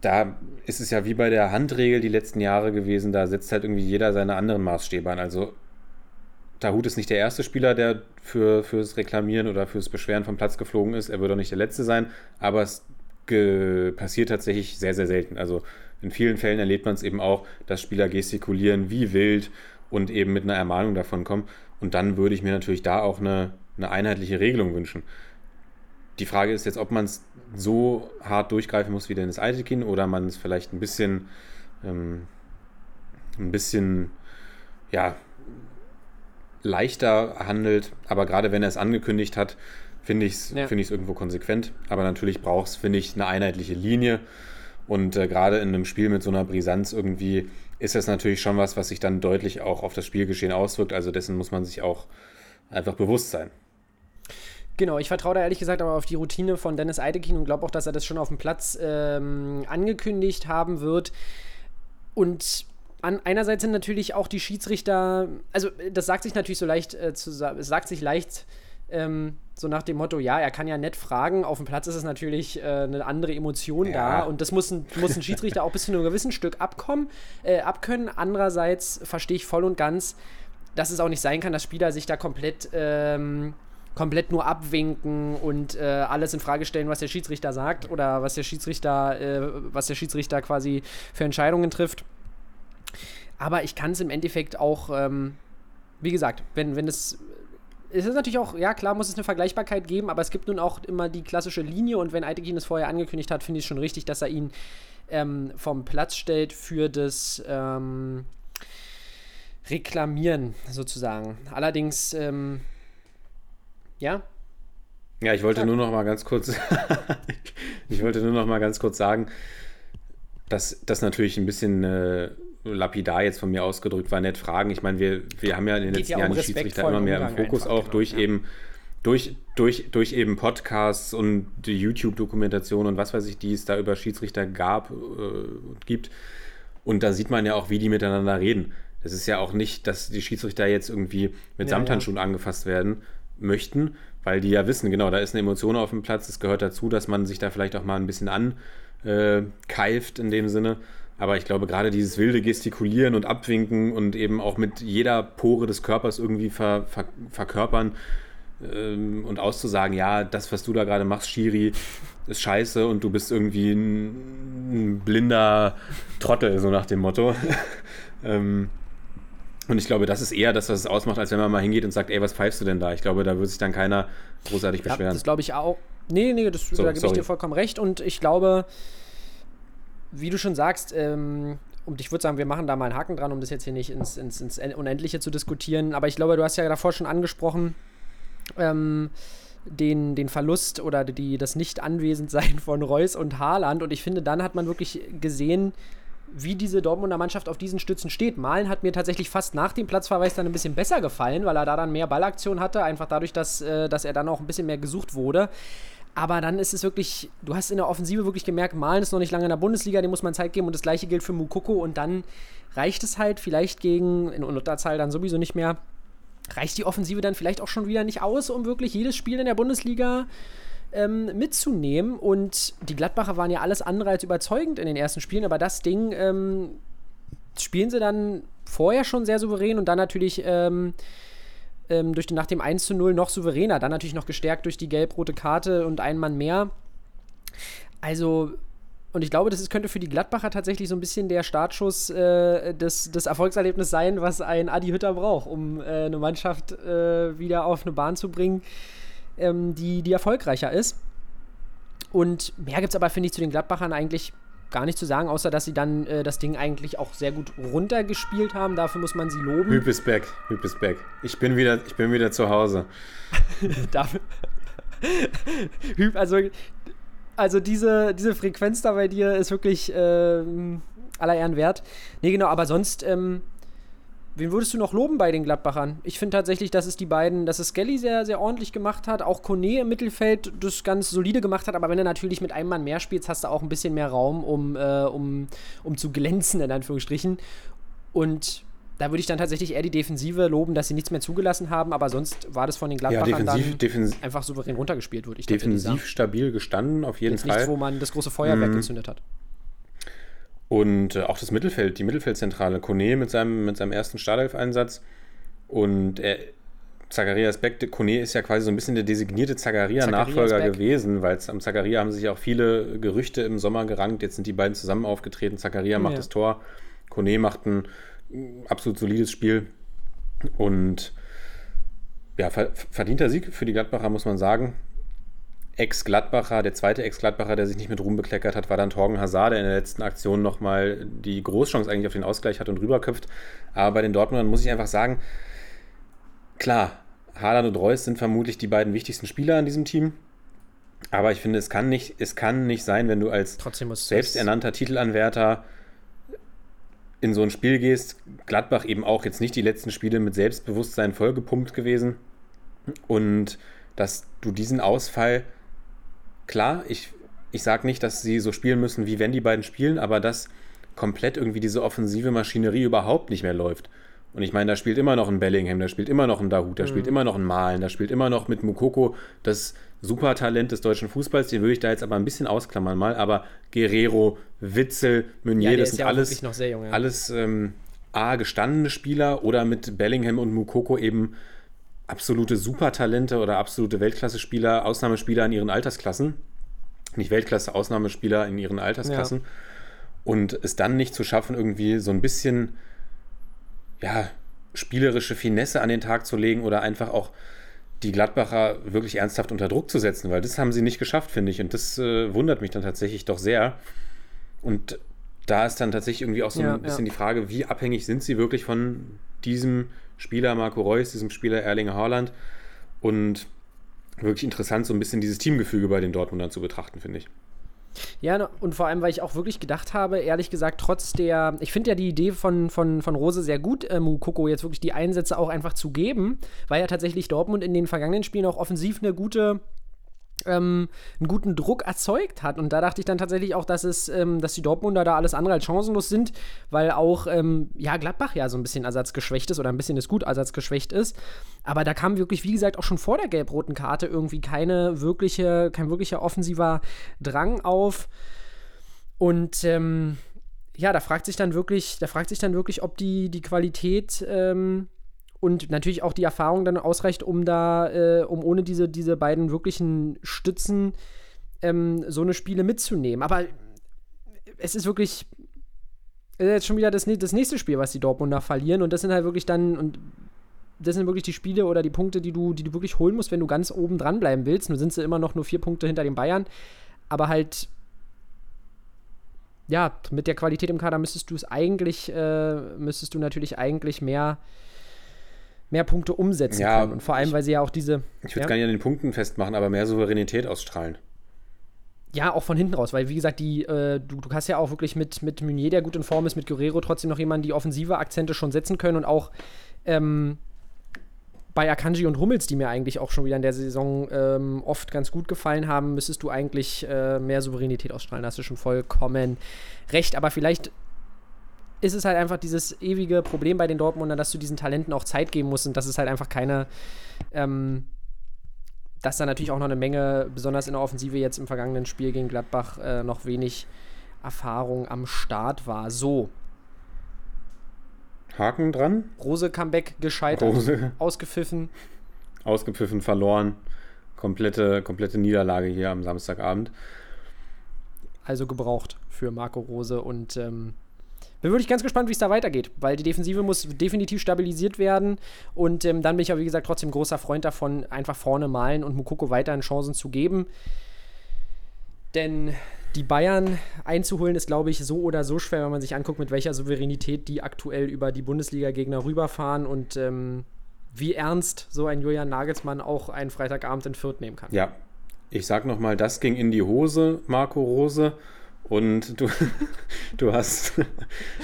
da ist es ja wie bei der Handregel die letzten Jahre gewesen, da setzt halt irgendwie jeder seine anderen Maßstäbe an. Also Tahut ist nicht der erste Spieler, der für, fürs Reklamieren oder fürs Beschweren vom Platz geflogen ist. Er wird auch nicht der letzte sein, aber es passiert tatsächlich sehr, sehr selten. Also in vielen Fällen erlebt man es eben auch, dass Spieler gestikulieren wie wild und eben mit einer Ermahnung davon kommen. Und dann würde ich mir natürlich da auch eine, eine einheitliche Regelung wünschen. Die Frage ist jetzt, ob man es so hart durchgreifen muss wie Dennis Eitekin oder man es vielleicht ein bisschen, ähm, ein bisschen, ja, leichter handelt. Aber gerade wenn er es angekündigt hat, finde ich es Ja. ich's irgendwo konsequent. Aber natürlich braucht es, finde ich, eine einheitliche Linie. Und äh, gerade in einem Spiel mit so einer Brisanz irgendwie ist das natürlich schon was, was sich dann deutlich auch auf das Spielgeschehen auswirkt. Also dessen muss man sich auch einfach bewusst sein. Genau, ich vertraue da ehrlich gesagt aber auf die Routine von Dennis Eidekin und glaube auch, dass er das schon auf dem Platz ähm, angekündigt haben wird. Und an, einerseits sind natürlich auch die Schiedsrichter, also äh, das sagt sich natürlich so leicht, äh, zu, sagt sich leicht ähm, so nach dem Motto, ja, er kann ja nett fragen, auf dem Platz ist es natürlich äh, eine andere Emotion Ja. da und das muss ein, muss ein Schiedsrichter auch bis zu einem gewissen Stück abkommen, äh, abkönnen. Andererseits verstehe ich voll und ganz, dass es auch nicht sein kann, dass Spieler sich da komplett, ähm, komplett nur abwinken und äh, alles in Frage stellen, was der Schiedsrichter sagt oder was der Schiedsrichter, äh, was der Schiedsrichter quasi für Entscheidungen trifft. Aber ich kann es im Endeffekt auch, ähm, wie gesagt, wenn, wenn es. Es ist natürlich auch, ja klar, muss es eine Vergleichbarkeit geben, aber es gibt nun auch immer die klassische Linie und wenn Eitekin es vorher angekündigt hat, finde ich es schon richtig, dass er ihn ähm, vom Platz stellt für das ähm, Reklamieren sozusagen. Allerdings, ähm, ja, Ja, ich wollte Sag. nur noch mal ganz kurz, ich wollte nur noch mal ganz kurz sagen, dass das natürlich ein bisschen äh, lapidar jetzt von mir ausgedrückt war, nett fragen. Ich meine, wir, wir haben ja in den Geht letzten ja Jahren die Schiedsrichter immer mehr im Fokus einfach, auch genau, durch ja. eben durch, durch, durch eben Podcasts und die YouTube-Dokumentation und was weiß ich, die es da über Schiedsrichter gab äh, und gibt. Und da sieht man ja auch, wie die miteinander reden. Das ist ja auch nicht, dass die Schiedsrichter jetzt irgendwie mit Ja, Samthandschuhen angefasst werden möchten, weil die ja wissen, genau, da ist eine Emotion auf dem Platz, es gehört dazu, dass man sich da vielleicht auch mal ein bisschen ankeift in dem Sinne. Aber ich glaube, gerade dieses wilde Gestikulieren und Abwinken und eben auch mit jeder Pore des Körpers irgendwie ver, ver, verkörpern ähm, und auszusagen, ja, das, was du da gerade machst, Schiri, ist scheiße und du bist irgendwie ein, ein blinder Trottel, so nach dem Motto. ähm, und ich glaube, das ist eher das, was es ausmacht, als wenn man mal hingeht und sagt, ey, was pfeifst du denn da? Ich glaube, da wird sich dann keiner großartig Ja, beschweren. das glaube ich auch. Nee, nee, das, So, da gebe ich dir vollkommen recht. Und ich glaube, wie du schon sagst, ähm, und ich würde sagen, wir machen da mal einen Haken dran, um das jetzt hier nicht ins, ins, ins Unendliche zu diskutieren. Aber ich glaube, du hast ja davor schon angesprochen, ähm, den, den Verlust oder die, das Nicht-Anwesendsein von Reus und Haaland. Und ich finde, dann hat man wirklich gesehen, wie diese Dortmunder Mannschaft auf diesen Stützen steht. Malen hat mir tatsächlich fast nach dem Platzverweis dann ein bisschen besser gefallen, weil er da dann mehr Ballaktion hatte, einfach dadurch, dass, äh, dass er dann auch ein bisschen mehr gesucht wurde. Aber dann ist es wirklich, du hast in der Offensive wirklich gemerkt, Malen ist noch nicht lange in der Bundesliga, dem muss man Zeit geben und das gleiche gilt für Mukoko und dann reicht es halt vielleicht gegen, in Unterzahl dann sowieso nicht mehr, reicht die Offensive dann vielleicht auch schon wieder nicht aus, um wirklich jedes Spiel in der Bundesliga ähm, mitzunehmen. Und die Gladbacher waren ja alles andere als überzeugend in den ersten Spielen, aber das Ding ähm, spielen sie dann vorher schon sehr souverän und dann natürlich ähm, ähm, durch die, nach dem 1 zu 0 noch souveräner. Dann natürlich noch gestärkt durch die gelb-rote Karte und ein Mann mehr. Also, und ich glaube, das ist, könnte für die Gladbacher tatsächlich so ein bisschen der Startschuss äh, des, des Erfolgserlebnisses sein, was ein Adi Hütter braucht, um äh, eine Mannschaft äh, wieder auf eine Bahn zu bringen, ähm, die, die erfolgreicher ist. Und mehr gibt es aber, finde ich, zu den Gladbachern eigentlich gar nicht zu sagen, außer dass sie dann äh, das Ding eigentlich auch sehr gut runtergespielt haben. Dafür muss man sie loben. Hüb ist back, Hüb ist back. Ich bin wieder, ich bin wieder zu Hause. Dafür. Hüb, also, also diese, diese Frequenz da bei dir ist wirklich ähm, aller Ehren wert. Nee, genau, aber sonst, ähm, wen würdest du noch loben bei den Gladbachern? Ich finde tatsächlich, dass es die beiden, dass es Skelly sehr, sehr ordentlich gemacht hat, auch Kone im Mittelfeld das ganz solide gemacht hat, aber wenn du natürlich mit einem Mann mehr spielst, hast du auch ein bisschen mehr Raum, um, äh, um, um zu glänzen, in Anführungsstrichen. Und da würde ich dann tatsächlich eher die Defensive loben, dass sie nichts mehr zugelassen haben, aber sonst war das von den Ja, Gladbachern defensiv, dann defensiv, einfach souverän runtergespielt, würde ich defensiv stabil gestanden, auf jeden Jetzt nichts, wo Fall. man das große Feuerwerk Mhm. gezündet hat. Und äh, auch das Mittelfeld, die Mittelfeldzentrale, Kone mit seinem, mit seinem ersten Startelf-Einsatz. Und er, Zacharias Beck, Kone ist ja quasi so ein bisschen der designierte Zagaria-Nachfolger gewesen, weil am Zagaria haben sich auch viele Gerüchte im Sommer gerankt. Jetzt sind die beiden zusammen aufgetreten. Zagaria macht Ja. das Tor, Kone macht ein mm, absolut solides Spiel. Und ja, ver verdienter Sieg für die Gladbacher, muss man sagen. Ex-Gladbacher, der zweite Ex-Gladbacher, der sich nicht mit Ruhm bekleckert hat, war dann Torgen Hazard, der in der letzten Aktion nochmal die Großchance eigentlich auf den Ausgleich hat und rüberköpft. Aber bei den Dortmundern muss ich einfach sagen, klar, Haaland und Reus sind vermutlich die beiden wichtigsten Spieler in diesem Team. Aber ich finde, es kann nicht, es kann nicht sein, wenn du als selbsternannter Titelanwärter in so ein Spiel gehst. Gladbach eben auch jetzt nicht die letzten Spiele mit Selbstbewusstsein vollgepumpt gewesen. Und dass du diesen Ausfall, klar, ich, ich sage nicht, dass sie so spielen müssen, wie wenn die beiden spielen, aber dass komplett irgendwie diese offensive Maschinerie überhaupt nicht mehr läuft. Und ich meine, da spielt immer noch ein Bellingham, da spielt immer noch ein Dahut, da spielt immer noch ein Malen, da spielt immer noch mit Mukoko das Supertalent des deutschen Fußballs, den würde ich da jetzt aber ein bisschen ausklammern mal, aber Guerrero, Witzel, Meunier, Ja, das ist sind ja alles, wirklich noch sehr jung, ja. alles ähm, A, gestandene Spieler oder mit Bellingham und Mukoko eben absolute Supertalente oder absolute Weltklasse-Spieler, Ausnahmespieler in ihren Altersklassen. Nicht Weltklasse, Ausnahmespieler in ihren Altersklassen. Und es dann nicht zu schaffen, irgendwie so ein bisschen, ja, spielerische Finesse an den Tag zu legen oder einfach auch die Gladbacher wirklich ernsthaft unter Druck zu setzen, weil das haben sie nicht geschafft, finde ich. Und das äh, wundert mich dann tatsächlich doch sehr. Und da ist dann tatsächlich irgendwie auch so Ja, ein bisschen ja. die Frage, wie abhängig sind sie wirklich von diesem Spieler Marco Reus, diesem Spieler Erlinger Haaland? Und wirklich interessant, so ein bisschen dieses Teamgefüge bei den Dortmundern zu betrachten, finde ich. Ja, und vor allem, weil ich auch wirklich gedacht habe, ehrlich gesagt, trotz der, ich finde ja die Idee von, von, von Rose sehr gut, äh, Mukoko jetzt wirklich die Einsätze auch einfach zu geben, weil ja tatsächlich Dortmund in den vergangenen Spielen auch offensiv eine gute, ähm, einen guten Druck erzeugt hat. Und da dachte ich dann tatsächlich auch, dass es, ähm, dass die Dortmunder da alles andere als chancenlos sind, weil auch, ähm, ja, Gladbach ja so ein bisschen ersatzgeschwächt ist oder ein bisschen ist gut ersatzgeschwächt ist. Aber da kam wirklich, wie gesagt, auch schon vor der gelb-roten Karte irgendwie keine wirkliche, kein wirklicher offensiver Drang auf. Und ähm, ja, da fragt sich dann wirklich, da fragt sich dann wirklich, ob die, die Qualität ähm, und natürlich auch die Erfahrung dann ausreicht, um da, äh, um ohne diese, diese beiden wirklichen Stützen ähm, so eine Spiele mitzunehmen. Aber es ist wirklich es ist jetzt schon wieder das, das nächste Spiel, was die Dortmunder verlieren. Und das sind halt wirklich dann, und das sind wirklich die Spiele oder die Punkte, die du, die du wirklich holen musst, wenn du ganz oben dran bleiben willst. Nur sind sie immer noch nur vier Punkte hinter den Bayern. Aber halt, ja, mit der Qualität im Kader müsstest du es eigentlich, äh, müsstest du natürlich eigentlich mehr, mehr Punkte umsetzen Ja, können. Und vor allem, ich- weil sie ja auch diese. Ich würde ja? gar nicht an den Punkten festmachen, aber mehr Souveränität ausstrahlen. Ja, auch von hinten raus, weil wie gesagt, die, äh, du, du hast ja auch wirklich mit, mit Meunier, der gut in Form ist, mit Guerrero trotzdem noch jemanden, die offensive Akzente schon setzen können und auch ähm, bei Akanji und Hummels, die mir eigentlich auch schon wieder in der Saison ähm, oft ganz gut gefallen haben, müsstest du eigentlich äh, mehr Souveränität ausstrahlen. Da hast du schon vollkommen recht. Aber vielleicht ist es halt einfach dieses ewige Problem bei den Dortmundern, dass du diesen Talenten auch Zeit geben musst und dass es halt einfach keine, ähm, dass da natürlich auch noch eine Menge, besonders in der Offensive jetzt im vergangenen Spiel gegen Gladbach, äh, noch wenig Erfahrung am Start war. So, Haken dran, Rose Comeback gescheitert, Rose ausgepfiffen. ausgepfiffen, verloren. Komplette, komplette Niederlage hier am Samstagabend. also gebraucht für Marco Rose und ähm, bin wirklich ganz gespannt, wie es da weitergeht, weil die Defensive muss definitiv stabilisiert werden und ähm, dann bin ich aber, wie gesagt, trotzdem großer Freund davon, einfach vorne malen und Mukoko weiterhin Chancen zu geben. Denn die Bayern einzuholen ist, glaube ich, so oder so schwer, wenn man sich anguckt, mit welcher Souveränität die aktuell über die Bundesliga-Gegner rüberfahren und ähm, wie ernst so ein Julian Nagelsmann auch einen Freitagabend in Fürth nehmen kann. Ja, ich sag nochmal, das ging in die Hose, Marco Rose. Und du, du, hast,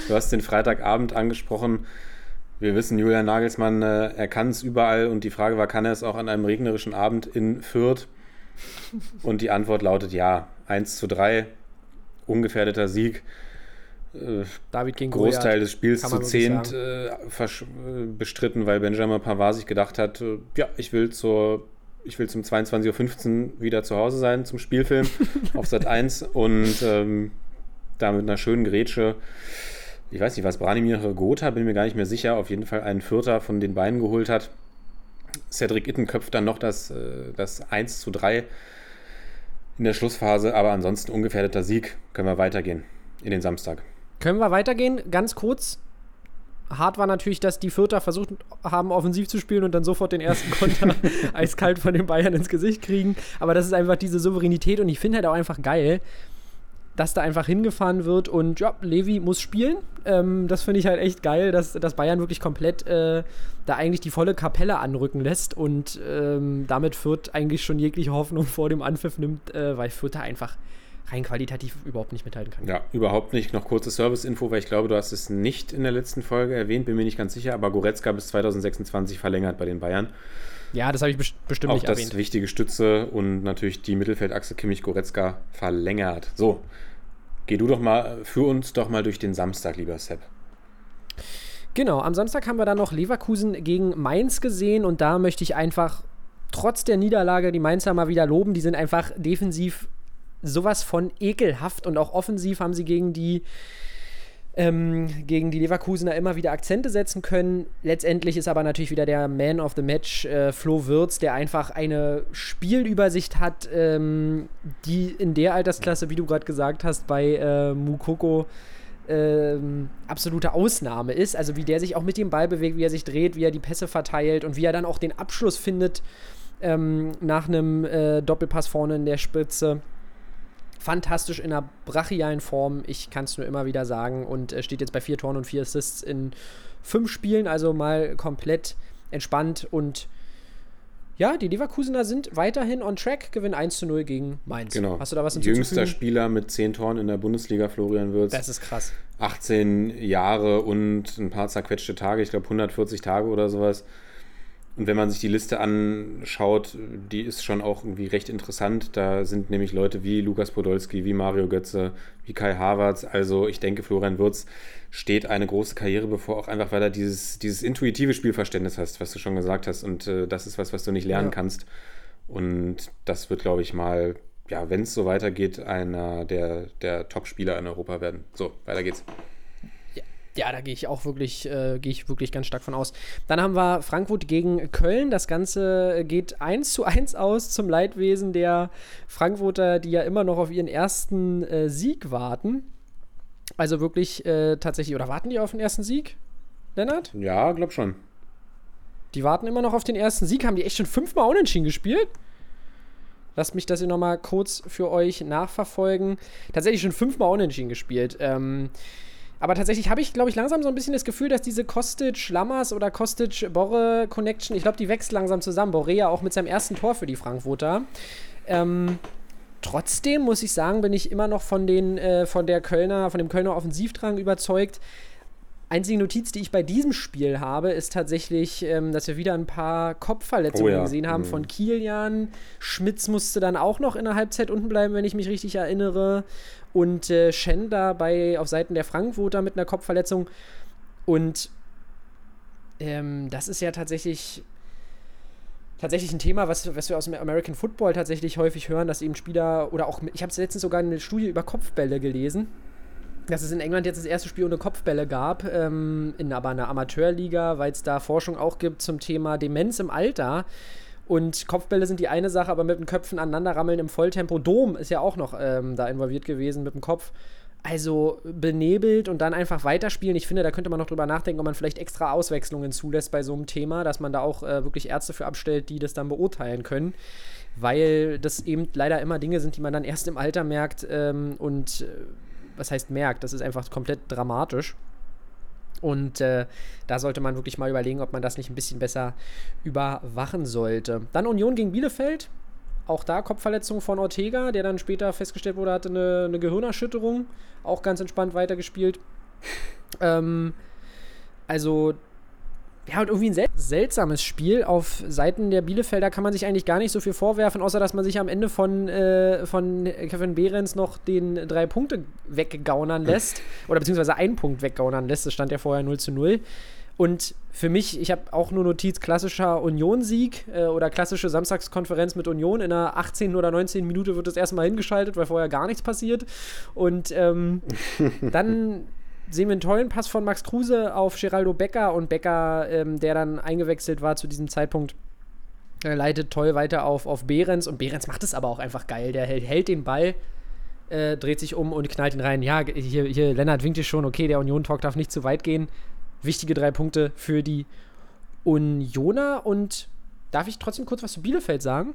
du hast den Freitagabend angesprochen. Wir wissen, Julian Nagelsmann, äh, er kann es überall. Und die Frage war, kann er es auch an einem regnerischen Abend in Fürth? Und die Antwort lautet ja. 1 zu 3, ungefährdeter Sieg. Äh, David gegen Großteil Goliath, des Spiels zu zehnt äh, bestritten, weil Benjamin Pavard sich gedacht hat, ja, ich will zur ich will zum 22.15 Uhr wieder zu Hause sein zum Spielfilm auf Sat 1 und ähm, da mit einer schönen Grätsche, ich weiß nicht, was Branimir Gotha, bin mir gar nicht mehr sicher, auf jeden Fall einen Vierter von den Beinen geholt hat. Cedric Itten köpft dann noch das, äh, das 1 zu 3 in der Schlussphase, aber ansonsten ungefährdeter Sieg. Können wir weitergehen in den Samstag. Können wir weitergehen? Ganz kurz. Hart war natürlich, dass die Vierter versucht haben, offensiv zu spielen und dann sofort den ersten Konter eiskalt von den Bayern ins Gesicht kriegen. Aber das ist einfach diese Souveränität und ich finde halt auch einfach geil, dass da einfach hingefahren wird und ja, Levi muss spielen. Ähm, das finde ich halt echt geil, dass, dass Bayern wirklich komplett äh, da eigentlich die volle Kapelle anrücken lässt und ähm, damit Fürth eigentlich schon jegliche Hoffnung vor dem Anpfiff nimmt, äh, weil Fürth einfach rein qualitativ überhaupt nicht mithalten kann. Ja, überhaupt nicht. Noch kurze Service-Info, weil ich glaube, du hast es nicht in der letzten Folge erwähnt, bin mir nicht ganz sicher, aber Goretzka bis 2026 verlängert bei den Bayern. Ja, das habe ich best bestimmt Auch nicht das erwähnt. wichtige Stütze und natürlich die Mittelfeldachse Kimmich-Goretzka verlängert. So, geh du doch mal, führ uns doch mal durch den Samstag, lieber Sepp. Genau, am Samstag haben wir dann noch Leverkusen gegen Mainz gesehen und da möchte ich einfach trotz der Niederlage die Mainzer mal wieder loben. Die sind einfach defensiv sowas von ekelhaft und auch offensiv haben sie gegen die ähm, gegen die Leverkusener immer wieder Akzente setzen können. Letztendlich ist aber natürlich wieder der Man of the Match, äh, Flo Wirtz, der einfach eine Spielübersicht hat, ähm, die in der Altersklasse, wie du gerade gesagt hast, bei äh, Mukoko ähm, absolute Ausnahme ist. Also wie der sich auch mit dem Ball bewegt, wie er sich dreht, wie er die Pässe verteilt und wie er dann auch den Abschluss findet ähm, nach einem äh, Doppelpass vorne in der Spitze. Fantastisch in einer brachialen Form, ich kann es nur immer wieder sagen. Und äh, steht jetzt bei vier Toren und vier Assists in fünf Spielen, also mal komplett entspannt und Ja, die Leverkusener sind weiterhin on track, gewinnen 1 zu 0 gegen Mainz. Genau. Hast du da was Jüngster hinzuzufügen? Spieler mit 10 Toren in der Bundesliga, Florian Wirtz. Das ist krass. 18 Jahre und ein paar zerquetschte Tage, ich glaube 140 Tage oder sowas. Und wenn man sich die Liste anschaut, die ist schon auch irgendwie recht interessant. Da sind nämlich Leute wie Lukas Podolski, wie Mario Götze, wie Kai Havertz. Also ich denke, Florian Wirtz steht eine große Karriere bevor, auch einfach, weil er dieses, dieses intuitive Spielverständnis hast, was du schon gesagt hast. Und äh, das ist was, was du nicht lernen Ja. kannst. Und das wird, glaube ich, mal, ja, wenn es so weitergeht, einer der, der Top-Spieler in Europa werden. So, weiter geht's. Ja, da gehe ich auch wirklich, äh, gehe ich wirklich ganz stark von aus. Dann haben wir Frankfurt gegen Köln. Das Ganze geht 1 zu 1 aus zum Leidwesen der Frankfurter, die ja immer noch auf ihren ersten äh, Sieg warten. Also wirklich äh, tatsächlich, oder warten die auf den ersten Sieg, Lennart? Ja, glaub schon. Die warten immer noch auf den ersten Sieg. Haben die echt schon fünfmal unentschieden gespielt? Lasst mich das hier nochmal kurz für euch nachverfolgen. Tatsächlich schon fünfmal unentschieden gespielt. Ähm, aber tatsächlich habe ich, glaube ich, langsam so ein bisschen das Gefühl, dass diese Kostic-Lammers oder Kostic-Borre-Connection, ich glaube, die wächst langsam zusammen. Borrea auch mit seinem ersten Tor für die Frankfurter. Ähm, trotzdem muss ich sagen, bin ich immer noch von, den, äh, von, der Kölner, von dem Kölner Offensivdrang überzeugt. Einzige Notiz, die ich bei diesem Spiel habe, ist tatsächlich, ähm, dass wir wieder ein paar Kopfverletzungen Oh ja. gesehen haben Mhm. von Kilian. Schmitz musste dann auch noch in der Halbzeit unten bleiben, wenn ich mich richtig erinnere. Und äh, Shen da bei, auf Seiten der Frankfurter mit einer Kopfverletzung. Und ähm, das ist ja tatsächlich tatsächlich ein Thema, was, was wir aus dem American Football tatsächlich häufig hören, dass eben Spieler oder auch, ich habe letztens sogar eine Studie über Kopfbälle gelesen, dass es in England jetzt das erste Spiel ohne Kopfbälle gab, ähm, in aber einer Amateurliga, weil es da Forschung auch gibt zum Thema Demenz im Alter. Und Kopfbälle sind die eine Sache, aber mit den Köpfen aneinander rammeln im Volltempo. Dom ist ja auch noch ähm, da involviert gewesen mit dem Kopf. Also benebelt und dann einfach weiterspielen. Ich finde, da könnte man noch drüber nachdenken, ob man vielleicht extra Auswechslungen zulässt bei so einem Thema, dass man da auch äh, wirklich Ärzte für abstellt, die das dann beurteilen können. Weil das eben leider immer Dinge sind, die man dann erst im Alter merkt ähm, und äh, was heißt merkt, das ist einfach komplett dramatisch. Und äh, da sollte man wirklich mal überlegen, ob man das nicht ein bisschen besser überwachen sollte. Dann Union gegen Bielefeld. Auch da Kopfverletzung von Ortega, der dann später festgestellt wurde, hatte eine, eine Gehirnerschütterung. Auch ganz entspannt weitergespielt. ähm, also, ja, und irgendwie ein sel seltsames Spiel. Auf Seiten der Bielefelder kann man sich eigentlich gar nicht so viel vorwerfen, außer dass man sich am Ende von, äh, von Kevin Behrens noch den drei Punkte weggaunern lässt. Oder beziehungsweise einen Punkt weggaunern lässt. Das stand ja vorher 0 zu 0. Und für mich, ich habe auch nur Notiz klassischer Union-Sieg äh, oder klassische Samstagskonferenz mit Union. In der 18. oder 19. Minute wird das erstmal hingeschaltet, weil vorher gar nichts passiert. Und ähm, dann sehen wir einen tollen Pass von Max Kruse auf Geraldo Becker und Becker, ähm, der dann eingewechselt war zu diesem Zeitpunkt, äh, leitet toll weiter auf, auf Behrens und Behrens macht es aber auch einfach geil. Der hält, hält den Ball, äh, dreht sich um und knallt ihn rein. Ja, hier, hier Lennart winkt schon, okay, der Union-Talk darf nicht zu weit gehen. Wichtige drei Punkte für die Unioner und darf ich trotzdem kurz was zu Bielefeld sagen?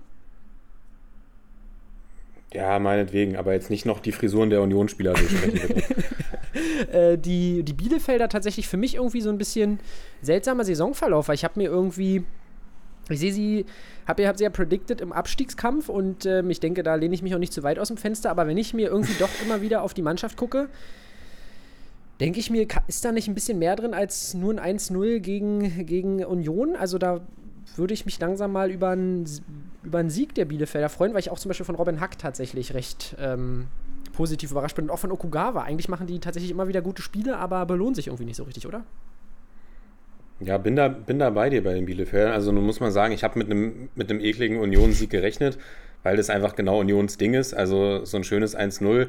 Ja, meinetwegen, aber jetzt nicht noch die Frisuren der Unionsspieler durchsprechen, bitte. äh, die, die Bielefelder tatsächlich für mich irgendwie so ein bisschen seltsamer Saisonverlauf, weil ich habe mir irgendwie, ich sehe sie, habe hab sie ja predicted im Abstiegskampf und ähm, ich denke, da lehne ich mich auch nicht zu weit aus dem Fenster, aber wenn ich mir irgendwie doch immer wieder auf die Mannschaft gucke, denke ich mir, ist da nicht ein bisschen mehr drin als nur ein 1-0 gegen, gegen Union? Also da würde ich mich langsam mal über einen, über einen Sieg der Bielefelder freuen, weil ich auch zum Beispiel von Robin Hack tatsächlich recht ähm, positiv überrascht bin und auch von Okugawa. Eigentlich machen die tatsächlich immer wieder gute Spiele, aber belohnen sich irgendwie nicht so richtig, oder? Ja, bin da, bin da bei dir bei den Bielefeldern. Also nun muss man sagen, ich habe mit einem mit einem ekligen Union-Sieg gerechnet, weil das einfach genau Unions Ding ist. Also so ein schönes 1-0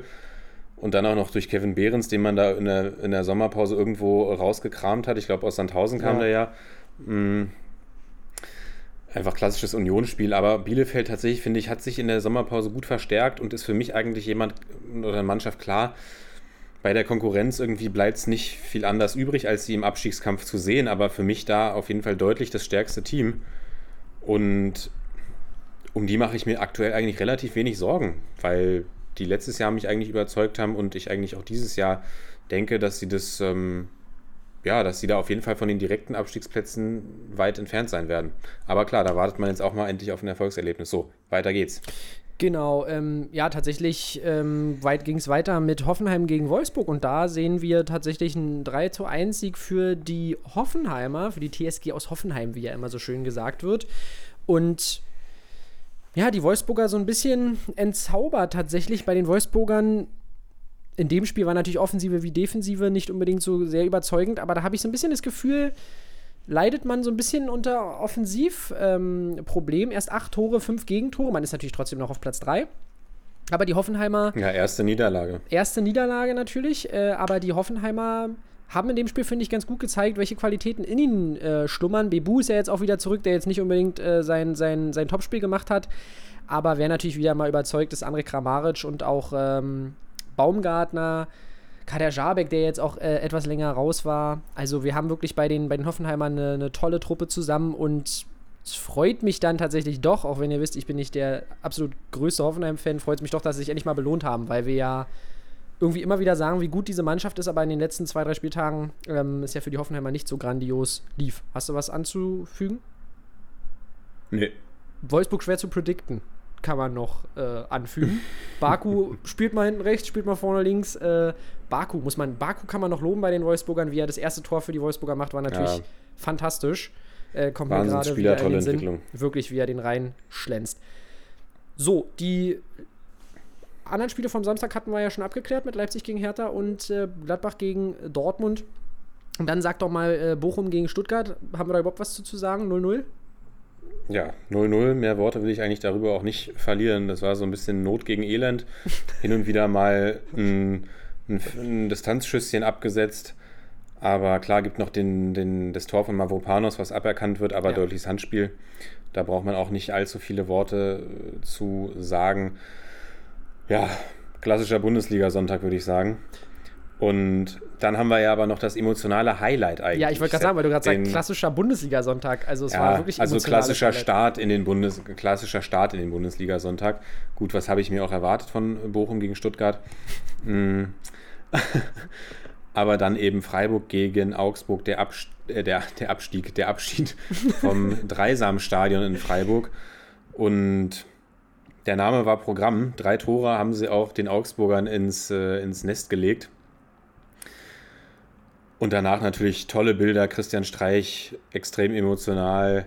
und dann auch noch durch Kevin Behrens, den man da in der, in der Sommerpause irgendwo rausgekramt hat. Ich glaube, aus Sandhausen kam Ja. der ja. Einfach klassisches Unionsspiel, aber Bielefeld tatsächlich, finde ich, hat sich in der Sommerpause gut verstärkt und ist für mich eigentlich jemand oder eine Mannschaft klar, bei der Konkurrenz irgendwie bleibt es nicht viel anders übrig, als sie im Abstiegskampf zu sehen, aber für mich da auf jeden Fall deutlich das stärkste Team. Und um die mache ich mir aktuell eigentlich relativ wenig Sorgen, weil die letztes Jahr mich eigentlich überzeugt haben und ich eigentlich auch dieses Jahr denke, dass sie das ähm, ja, dass sie da auf jeden Fall von den direkten Abstiegsplätzen weit entfernt sein werden. Aber klar, da wartet man jetzt auch mal endlich auf ein Erfolgserlebnis. So, weiter geht's. Genau, ähm, ja, tatsächlich ähm, weit ging es weiter mit Hoffenheim gegen Wolfsburg und da sehen wir tatsächlich einen 3 zu 1 Sieg für die Hoffenheimer, für die TSG aus Hoffenheim, wie ja immer so schön gesagt wird. Und ja, die Wolfsburger so ein bisschen entzaubert tatsächlich bei den Wolfsburgern. In dem Spiel war natürlich Offensive wie Defensive nicht unbedingt so sehr überzeugend, aber da habe ich so ein bisschen das Gefühl, leidet man so ein bisschen unter Offensivproblem. Ähm, Erst acht Tore, fünf Gegentore. Man ist natürlich trotzdem noch auf Platz drei. Aber die Hoffenheimer. Ja, erste Niederlage. Erste Niederlage natürlich. Äh, aber die Hoffenheimer haben in dem Spiel, finde ich, ganz gut gezeigt, welche Qualitäten in ihnen äh, schlummern. Bebu ist ja jetzt auch wieder zurück, der jetzt nicht unbedingt äh, sein, sein, sein Topspiel gemacht hat. Aber wer natürlich wieder mal überzeugt ist, André Kramaric und auch ähm, Baumgartner Kader Jabek, der jetzt auch äh, etwas länger raus war. Also wir haben wirklich bei den, bei den Hoffenheimern eine, eine tolle Truppe zusammen und es freut mich dann tatsächlich doch, auch wenn ihr wisst, ich bin nicht der absolut größte Hoffenheim-Fan, freut es mich doch, dass sie sich endlich mal belohnt haben, weil wir ja irgendwie immer wieder sagen, wie gut diese Mannschaft ist, aber in den letzten zwei, drei Spieltagen ähm, ist ja für die Hoffenheimer nicht so grandios lief. Hast du was anzufügen? Nee. Wolfsburg schwer zu predikten kann man noch äh, anfügen. Baku spielt mal hinten rechts, spielt mal vorne links. Äh, Baku muss man, Baku kann man noch loben bei den Wolfsburgern, wie er das erste Tor für die Wolfsburger macht, war natürlich ja. fantastisch. Äh, kommt mir gerade wieder tolle in den Entwicklung. Sinn, wirklich, wie er den rein schlänzt. So, die anderen Spiele vom Samstag hatten wir ja schon abgeklärt mit Leipzig gegen Hertha und äh, Gladbach gegen Dortmund. Und dann sag doch mal äh, Bochum gegen Stuttgart. Haben wir da überhaupt was zu sagen? 0-0? Ja, 0-0. Mehr Worte will ich eigentlich darüber auch nicht verlieren. Das war so ein bisschen Not gegen Elend. Hin und wieder mal ein, ein, ein Distanzschüsschen abgesetzt. Aber klar gibt noch den, den, das Tor von Mavropanos, was aberkannt wird, aber ja. deutliches Handspiel. Da braucht man auch nicht allzu viele Worte äh, zu sagen. Ja, klassischer Bundesliga-Sonntag, würde ich sagen. Und dann haben wir ja aber noch das emotionale Highlight eigentlich. Ja, ich wollte gerade sagen, weil du gerade sagst, klassischer Bundesliga-Sonntag. Also es ja, war wirklich Also klassischer Start in den Bundes klassischer Start in den Bundesliga-Sonntag. Gut, was habe ich mir auch erwartet von Bochum gegen Stuttgart? Mm. aber dann eben Freiburg gegen Augsburg, der, Abst äh, der, der Abstieg, der Abschied vom Dreisamstadion in Freiburg. Und der Name war Programm. Drei Tore haben sie auch den Augsburgern ins, äh, ins Nest gelegt. Und danach natürlich tolle Bilder, Christian Streich, extrem emotional,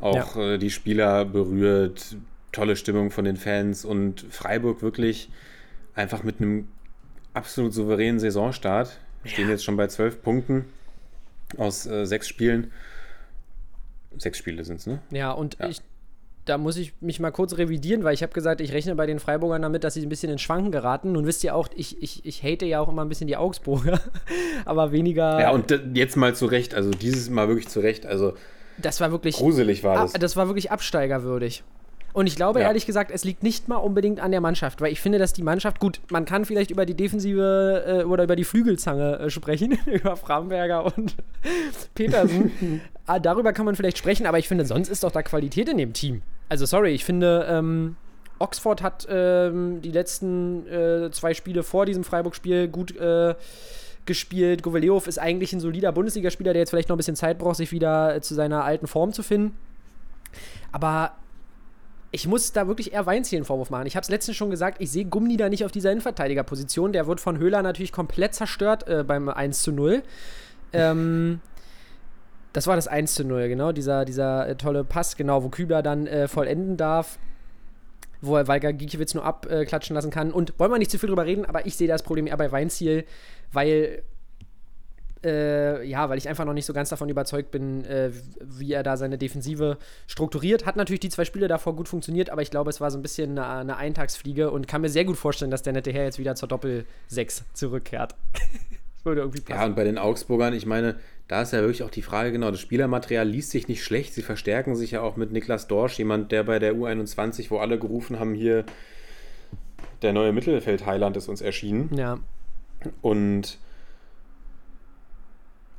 auch ja. äh, die Spieler berührt, tolle Stimmung von den Fans und Freiburg wirklich einfach mit einem absolut souveränen Saisonstart. Wir stehen jetzt schon bei zwölf Punkten aus äh, sechs Spielen. Sechs Spiele sind es, ne? Ja, und ja. ich da muss ich mich mal kurz revidieren, weil ich habe gesagt, ich rechne bei den Freiburgern damit, dass sie ein bisschen in Schwanken geraten. Nun wisst ihr auch, ich, ich, ich hate ja auch immer ein bisschen die Augsburger, aber weniger. Ja, und jetzt mal zurecht, also dieses Mal wirklich zurecht. Also das war wirklich gruselig war das. Das war wirklich absteigerwürdig. Und ich glaube ja. ehrlich gesagt, es liegt nicht mal unbedingt an der Mannschaft, weil ich finde, dass die Mannschaft, gut, man kann vielleicht über die Defensive äh, oder über die Flügelzange äh, sprechen, über Framberger und Petersen. ah, darüber kann man vielleicht sprechen, aber ich finde, sonst ist doch da Qualität in dem Team. Also sorry, ich finde, ähm, Oxford hat ähm, die letzten äh, zwei Spiele vor diesem Freiburg-Spiel gut äh, gespielt. Goveleov ist eigentlich ein solider Bundesligaspieler, der jetzt vielleicht noch ein bisschen Zeit braucht, sich wieder äh, zu seiner alten Form zu finden. Aber ich muss da wirklich eher Weinziel einen Vorwurf machen. Ich habe es letztens schon gesagt, ich sehe Gummi da nicht auf dieser Innenverteidigerposition. Der wird von Höhler natürlich komplett zerstört äh, beim 1 zu 0. Ähm, das war das 1 zu 0, genau, dieser, dieser äh, tolle Pass, genau, wo Kübler dann äh, vollenden darf, wo er Walger Gikiewicz nur abklatschen lassen kann. Und wollen wir nicht zu viel drüber reden, aber ich sehe das Problem eher bei Weinziel, weil äh, ja, weil ich einfach noch nicht so ganz davon überzeugt bin, äh, wie er da seine Defensive strukturiert. Hat natürlich die zwei Spiele davor gut funktioniert, aber ich glaube, es war so ein bisschen eine, eine Eintagsfliege und kann mir sehr gut vorstellen, dass der nette Herr jetzt wieder zur Doppel-6 zurückkehrt. Würde irgendwie passen. Ja, und bei den Augsburgern, ich meine, da ist ja wirklich auch die Frage, genau, das Spielermaterial liest sich nicht schlecht. Sie verstärken sich ja auch mit Niklas Dorsch, jemand, der bei der U21, wo alle gerufen haben, hier der neue Mittelfeld-Heiland ist uns erschienen. Ja. Und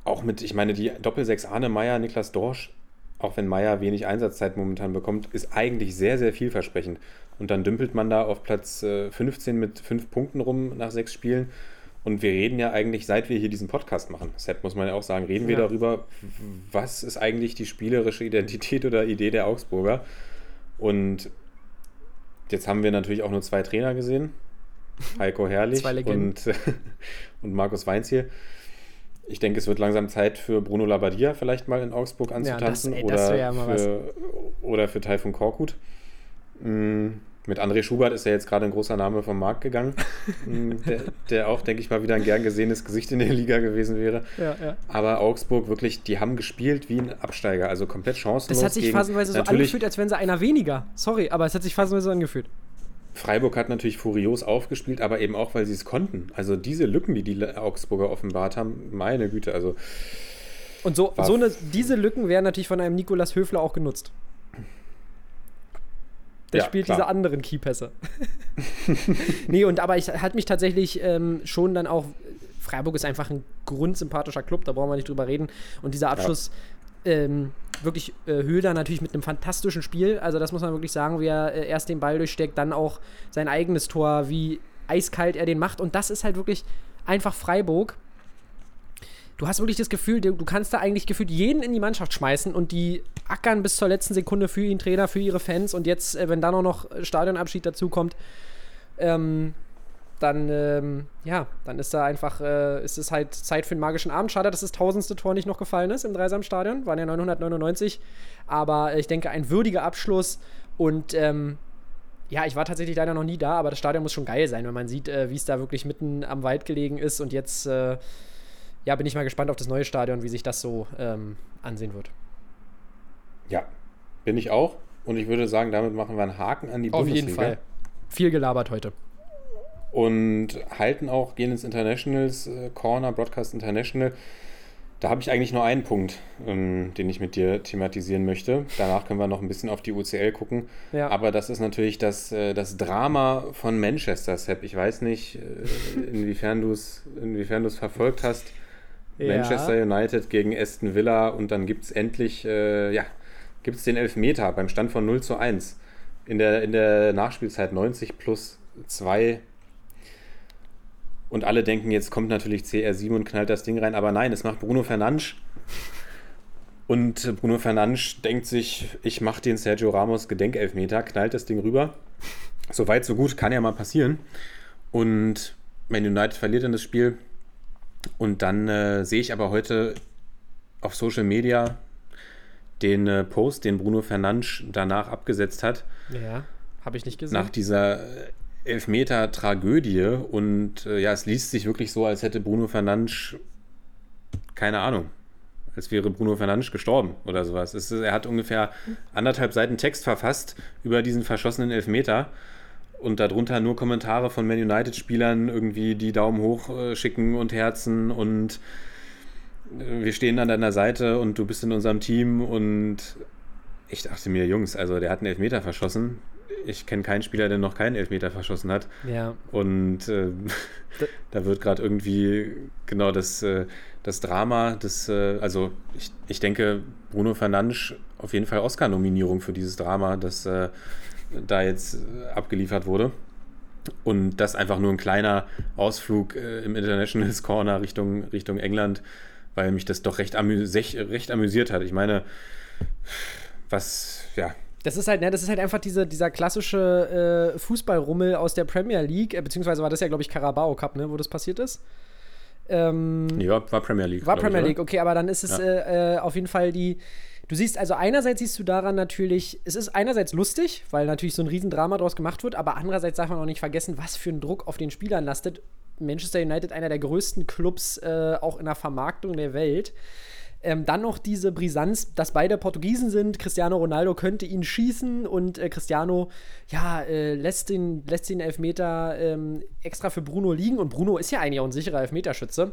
auch mit, ich meine, die Doppelsechs Arne Meyer, Niklas Dorsch, auch wenn Meyer wenig Einsatzzeit momentan bekommt, ist eigentlich sehr, sehr vielversprechend. Und dann dümpelt man da auf Platz 15 äh, mit fünf Punkten rum nach sechs Spielen. Und wir reden ja eigentlich, seit wir hier diesen Podcast machen, deshalb muss man ja auch sagen, reden wir Ja. darüber, was ist eigentlich die spielerische Identität oder Idee der Augsburger. Und jetzt haben wir natürlich auch nur zwei Trainer gesehen. Heiko Herrlich und, und Markus Weinziel. Ich denke, es wird langsam Zeit für Bruno Labbadia vielleicht mal in Augsburg anzutanzen ey, das wär ja oder, mal für, oder für Taifun Korkut. Mm, Mit André Schubert ist ja jetzt gerade ein großer Name vom Markt gegangen, Mm, der, der auch, denke ich mal, wieder ein gern gesehenes Gesicht in der Liga gewesen wäre. Ja, ja. Aber Augsburg wirklich, die haben gespielt wie ein Absteiger, also komplett chancenlos. Das hat sich gegen- phasenweise so angefühlt, als wären sie einer weniger. Sorry, aber es hat sich phasenweise so angefühlt. Freiburg hat natürlich furios aufgespielt, aber eben auch, weil sie es konnten. Also diese Lücken, die die Augsburger offenbart haben, meine Güte, also Und so, so eine, diese Lücken werden natürlich von einem Nikolas Höfler auch genutzt. Der Ja, spielt klar. diese anderen Keypässe. nee, und aber ich hat mich tatsächlich ähm, schon dann auch. Freiburg ist einfach ein grundsympathischer Club, da brauchen wir nicht drüber reden. Und dieser Abschluss, ähm, wirklich äh, Höhler natürlich mit einem fantastischen Spiel. Also, das muss man wirklich sagen, wie er äh, erst den Ball durchsteckt, dann auch sein eigenes Tor, wie eiskalt er den macht. Und das ist halt wirklich einfach Freiburg du hast wirklich das Gefühl, du, kannst da eigentlich gefühlt jeden in die Mannschaft schmeißen und die ackern bis zur letzten Sekunde für ihren Trainer, für ihre Fans. Und jetzt, äh, wenn da noch, noch Stadionabschied dazu kommt, ähm, dann, ähm, ja, dann ist da einfach, äh, ist es halt Zeit für einen magischen Abend. Schade, dass das tausendste Tor nicht noch gefallen ist im Dreisamstadion, waren ja 999, aber äh, ich denke, ein würdiger Abschluss und, ähm, ja, ich war tatsächlich leider noch nie da, aber das Stadion muss schon geil sein, wenn man sieht, äh, wie es da wirklich mitten am Wald gelegen ist und jetzt, äh, ja, bin ich mal gespannt auf das neue Stadion, wie sich das so ähm, ansehen wird. ja, bin ich auch. Und ich würde sagen, damit machen wir einen Haken an die Auf Bundesliga. jeden Fall. Viel gelabert heute. Und halten auch, gehen ins Internationals äh, Corner, Broadcast International. Da habe ich eigentlich nur einen Punkt, ähm, den ich mit dir thematisieren möchte. Danach können wir noch ein bisschen auf die UCL gucken. Ja. Aber das ist natürlich das, äh, das Drama von Manchester, Sepp. Ich weiß nicht, äh, inwiefern du es inwiefern du's verfolgt hast. Ja. Manchester United gegen Aston Villa und dann gibt es endlich, äh, ja, gibt es den Elfmeter beim Stand von 0 zu 1. In der, in der Nachspielzeit 90 plus 2. Und alle denken, jetzt kommt natürlich CR7 und knallt das Ding rein. Aber nein, es macht Bruno Fernandes. Und Bruno Fernandes denkt sich, ich mache den Sergio Ramos Gedenkelfmeter, knallt das Ding rüber. So weit, so gut, kann ja mal passieren. Und Man United verliert dann das Spiel. Und dann äh, sehe ich aber heute auf Social Media den äh, Post, den Bruno Fernandes danach abgesetzt hat, Ja, habe ich nicht gesehen. nach dieser äh, Elfmeter-Tragödie. Und äh, ja, es liest sich wirklich so, als hätte Bruno Fernandes, keine Ahnung, als wäre Bruno Fernandes gestorben oder sowas. Es er hat ungefähr anderthalb Seiten Text verfasst über diesen verschossenen Elfmeter. Und darunter nur Kommentare von Man United-Spielern, irgendwie die Daumen hoch äh, schicken und Herzen und äh, wir stehen an deiner Seite und du bist in unserem Team und ich dachte mir, Jungs, also der hat einen Elfmeter verschossen. Ich kenne keinen Spieler, der noch keinen Elfmeter verschossen hat. ja. Und äh, da wird gerade irgendwie genau das, äh, das Drama, das, äh, also ich, ich denke, Bruno Fernandes auf jeden Fall Oscar-Nominierung für dieses Drama, das äh, da jetzt äh, abgeliefert wurde. Und das einfach nur ein kleiner Ausflug äh, im Internationals Corner Richtung, Richtung England, weil mich das doch recht, amü sech, recht amüsiert hat. Ich meine, was, ja, Das ist halt, ne, das ist halt einfach diese, dieser klassische äh, Fußballrummel aus der Premier League, äh, beziehungsweise war das ja, glaube ich, Carabao Cup, ne, wo das passiert ist. Ähm, nee, war, Premier League. War ich, Premier oder? League, okay, aber dann ist es Ja. äh, äh, auf jeden Fall die. Du siehst, also einerseits siehst du daran natürlich, es ist einerseits lustig, weil natürlich so ein Riesendrama daraus gemacht wird, aber andererseits darf man auch nicht vergessen, was für ein Druck auf den Spielern lastet. Manchester United, einer der größten Clubs äh, auch in der Vermarktung der Welt. Ähm, dann noch diese Brisanz, dass beide Portugiesen sind. Cristiano Ronaldo könnte ihn schießen und äh, Cristiano, ja, äh, lässt, den, lässt den Elfmeter ähm, extra für Bruno liegen. Und Bruno ist ja eigentlich auch ein sicherer Elfmeterschütze.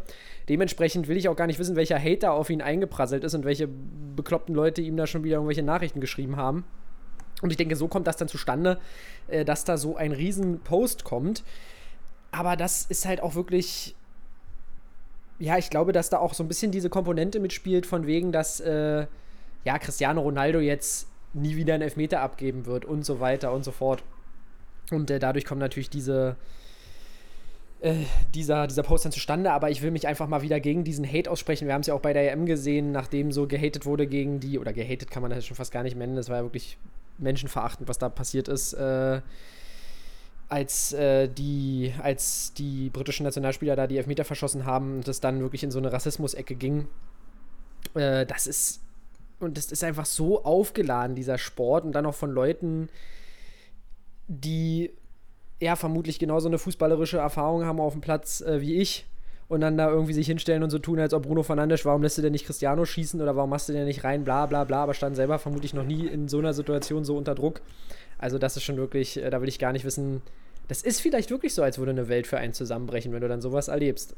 Dementsprechend will ich auch gar nicht wissen, welcher Hater auf ihn eingeprasselt ist und welche bekloppten Leute ihm da schon wieder irgendwelche Nachrichten geschrieben haben. Und ich denke, so kommt das dann zustande, äh, dass da so ein riesen Post kommt. Aber das ist halt auch wirklich ja, ich glaube, dass da auch so ein bisschen diese Komponente mitspielt, von wegen, dass äh, ja, Cristiano Ronaldo jetzt nie wieder einen Elfmeter abgeben wird und so weiter und so fort. Und äh, dadurch kommt natürlich diese, äh, dieser, dieser Post dann zustande, aber ich will mich einfach mal wieder gegen diesen Hate aussprechen. Wir haben es ja auch bei der EM gesehen, nachdem so gehatet wurde gegen die, oder gehatet kann man das schon fast gar nicht nennen, das war ja wirklich menschenverachtend, was da passiert ist. Äh, als, äh, die, als die britischen Nationalspieler da die Elfmeter verschossen haben und es dann wirklich in so eine Rassismus-Ecke ging. Äh, das ist, und das ist einfach so aufgeladen, dieser Sport, und dann auch von Leuten, die ja vermutlich genauso eine fußballerische Erfahrung haben auf dem Platz äh, wie ich und dann da irgendwie sich hinstellen und so tun, als ob Bruno Fernandes, warum lässt du denn nicht Cristiano schießen oder warum machst du denn nicht rein, bla bla bla, aber stand selber vermutlich noch nie in so einer Situation so unter Druck. Also das ist schon wirklich, äh, da will ich gar nicht wissen, das ist vielleicht wirklich so, als würde eine Welt für einen zusammenbrechen, wenn du dann sowas erlebst.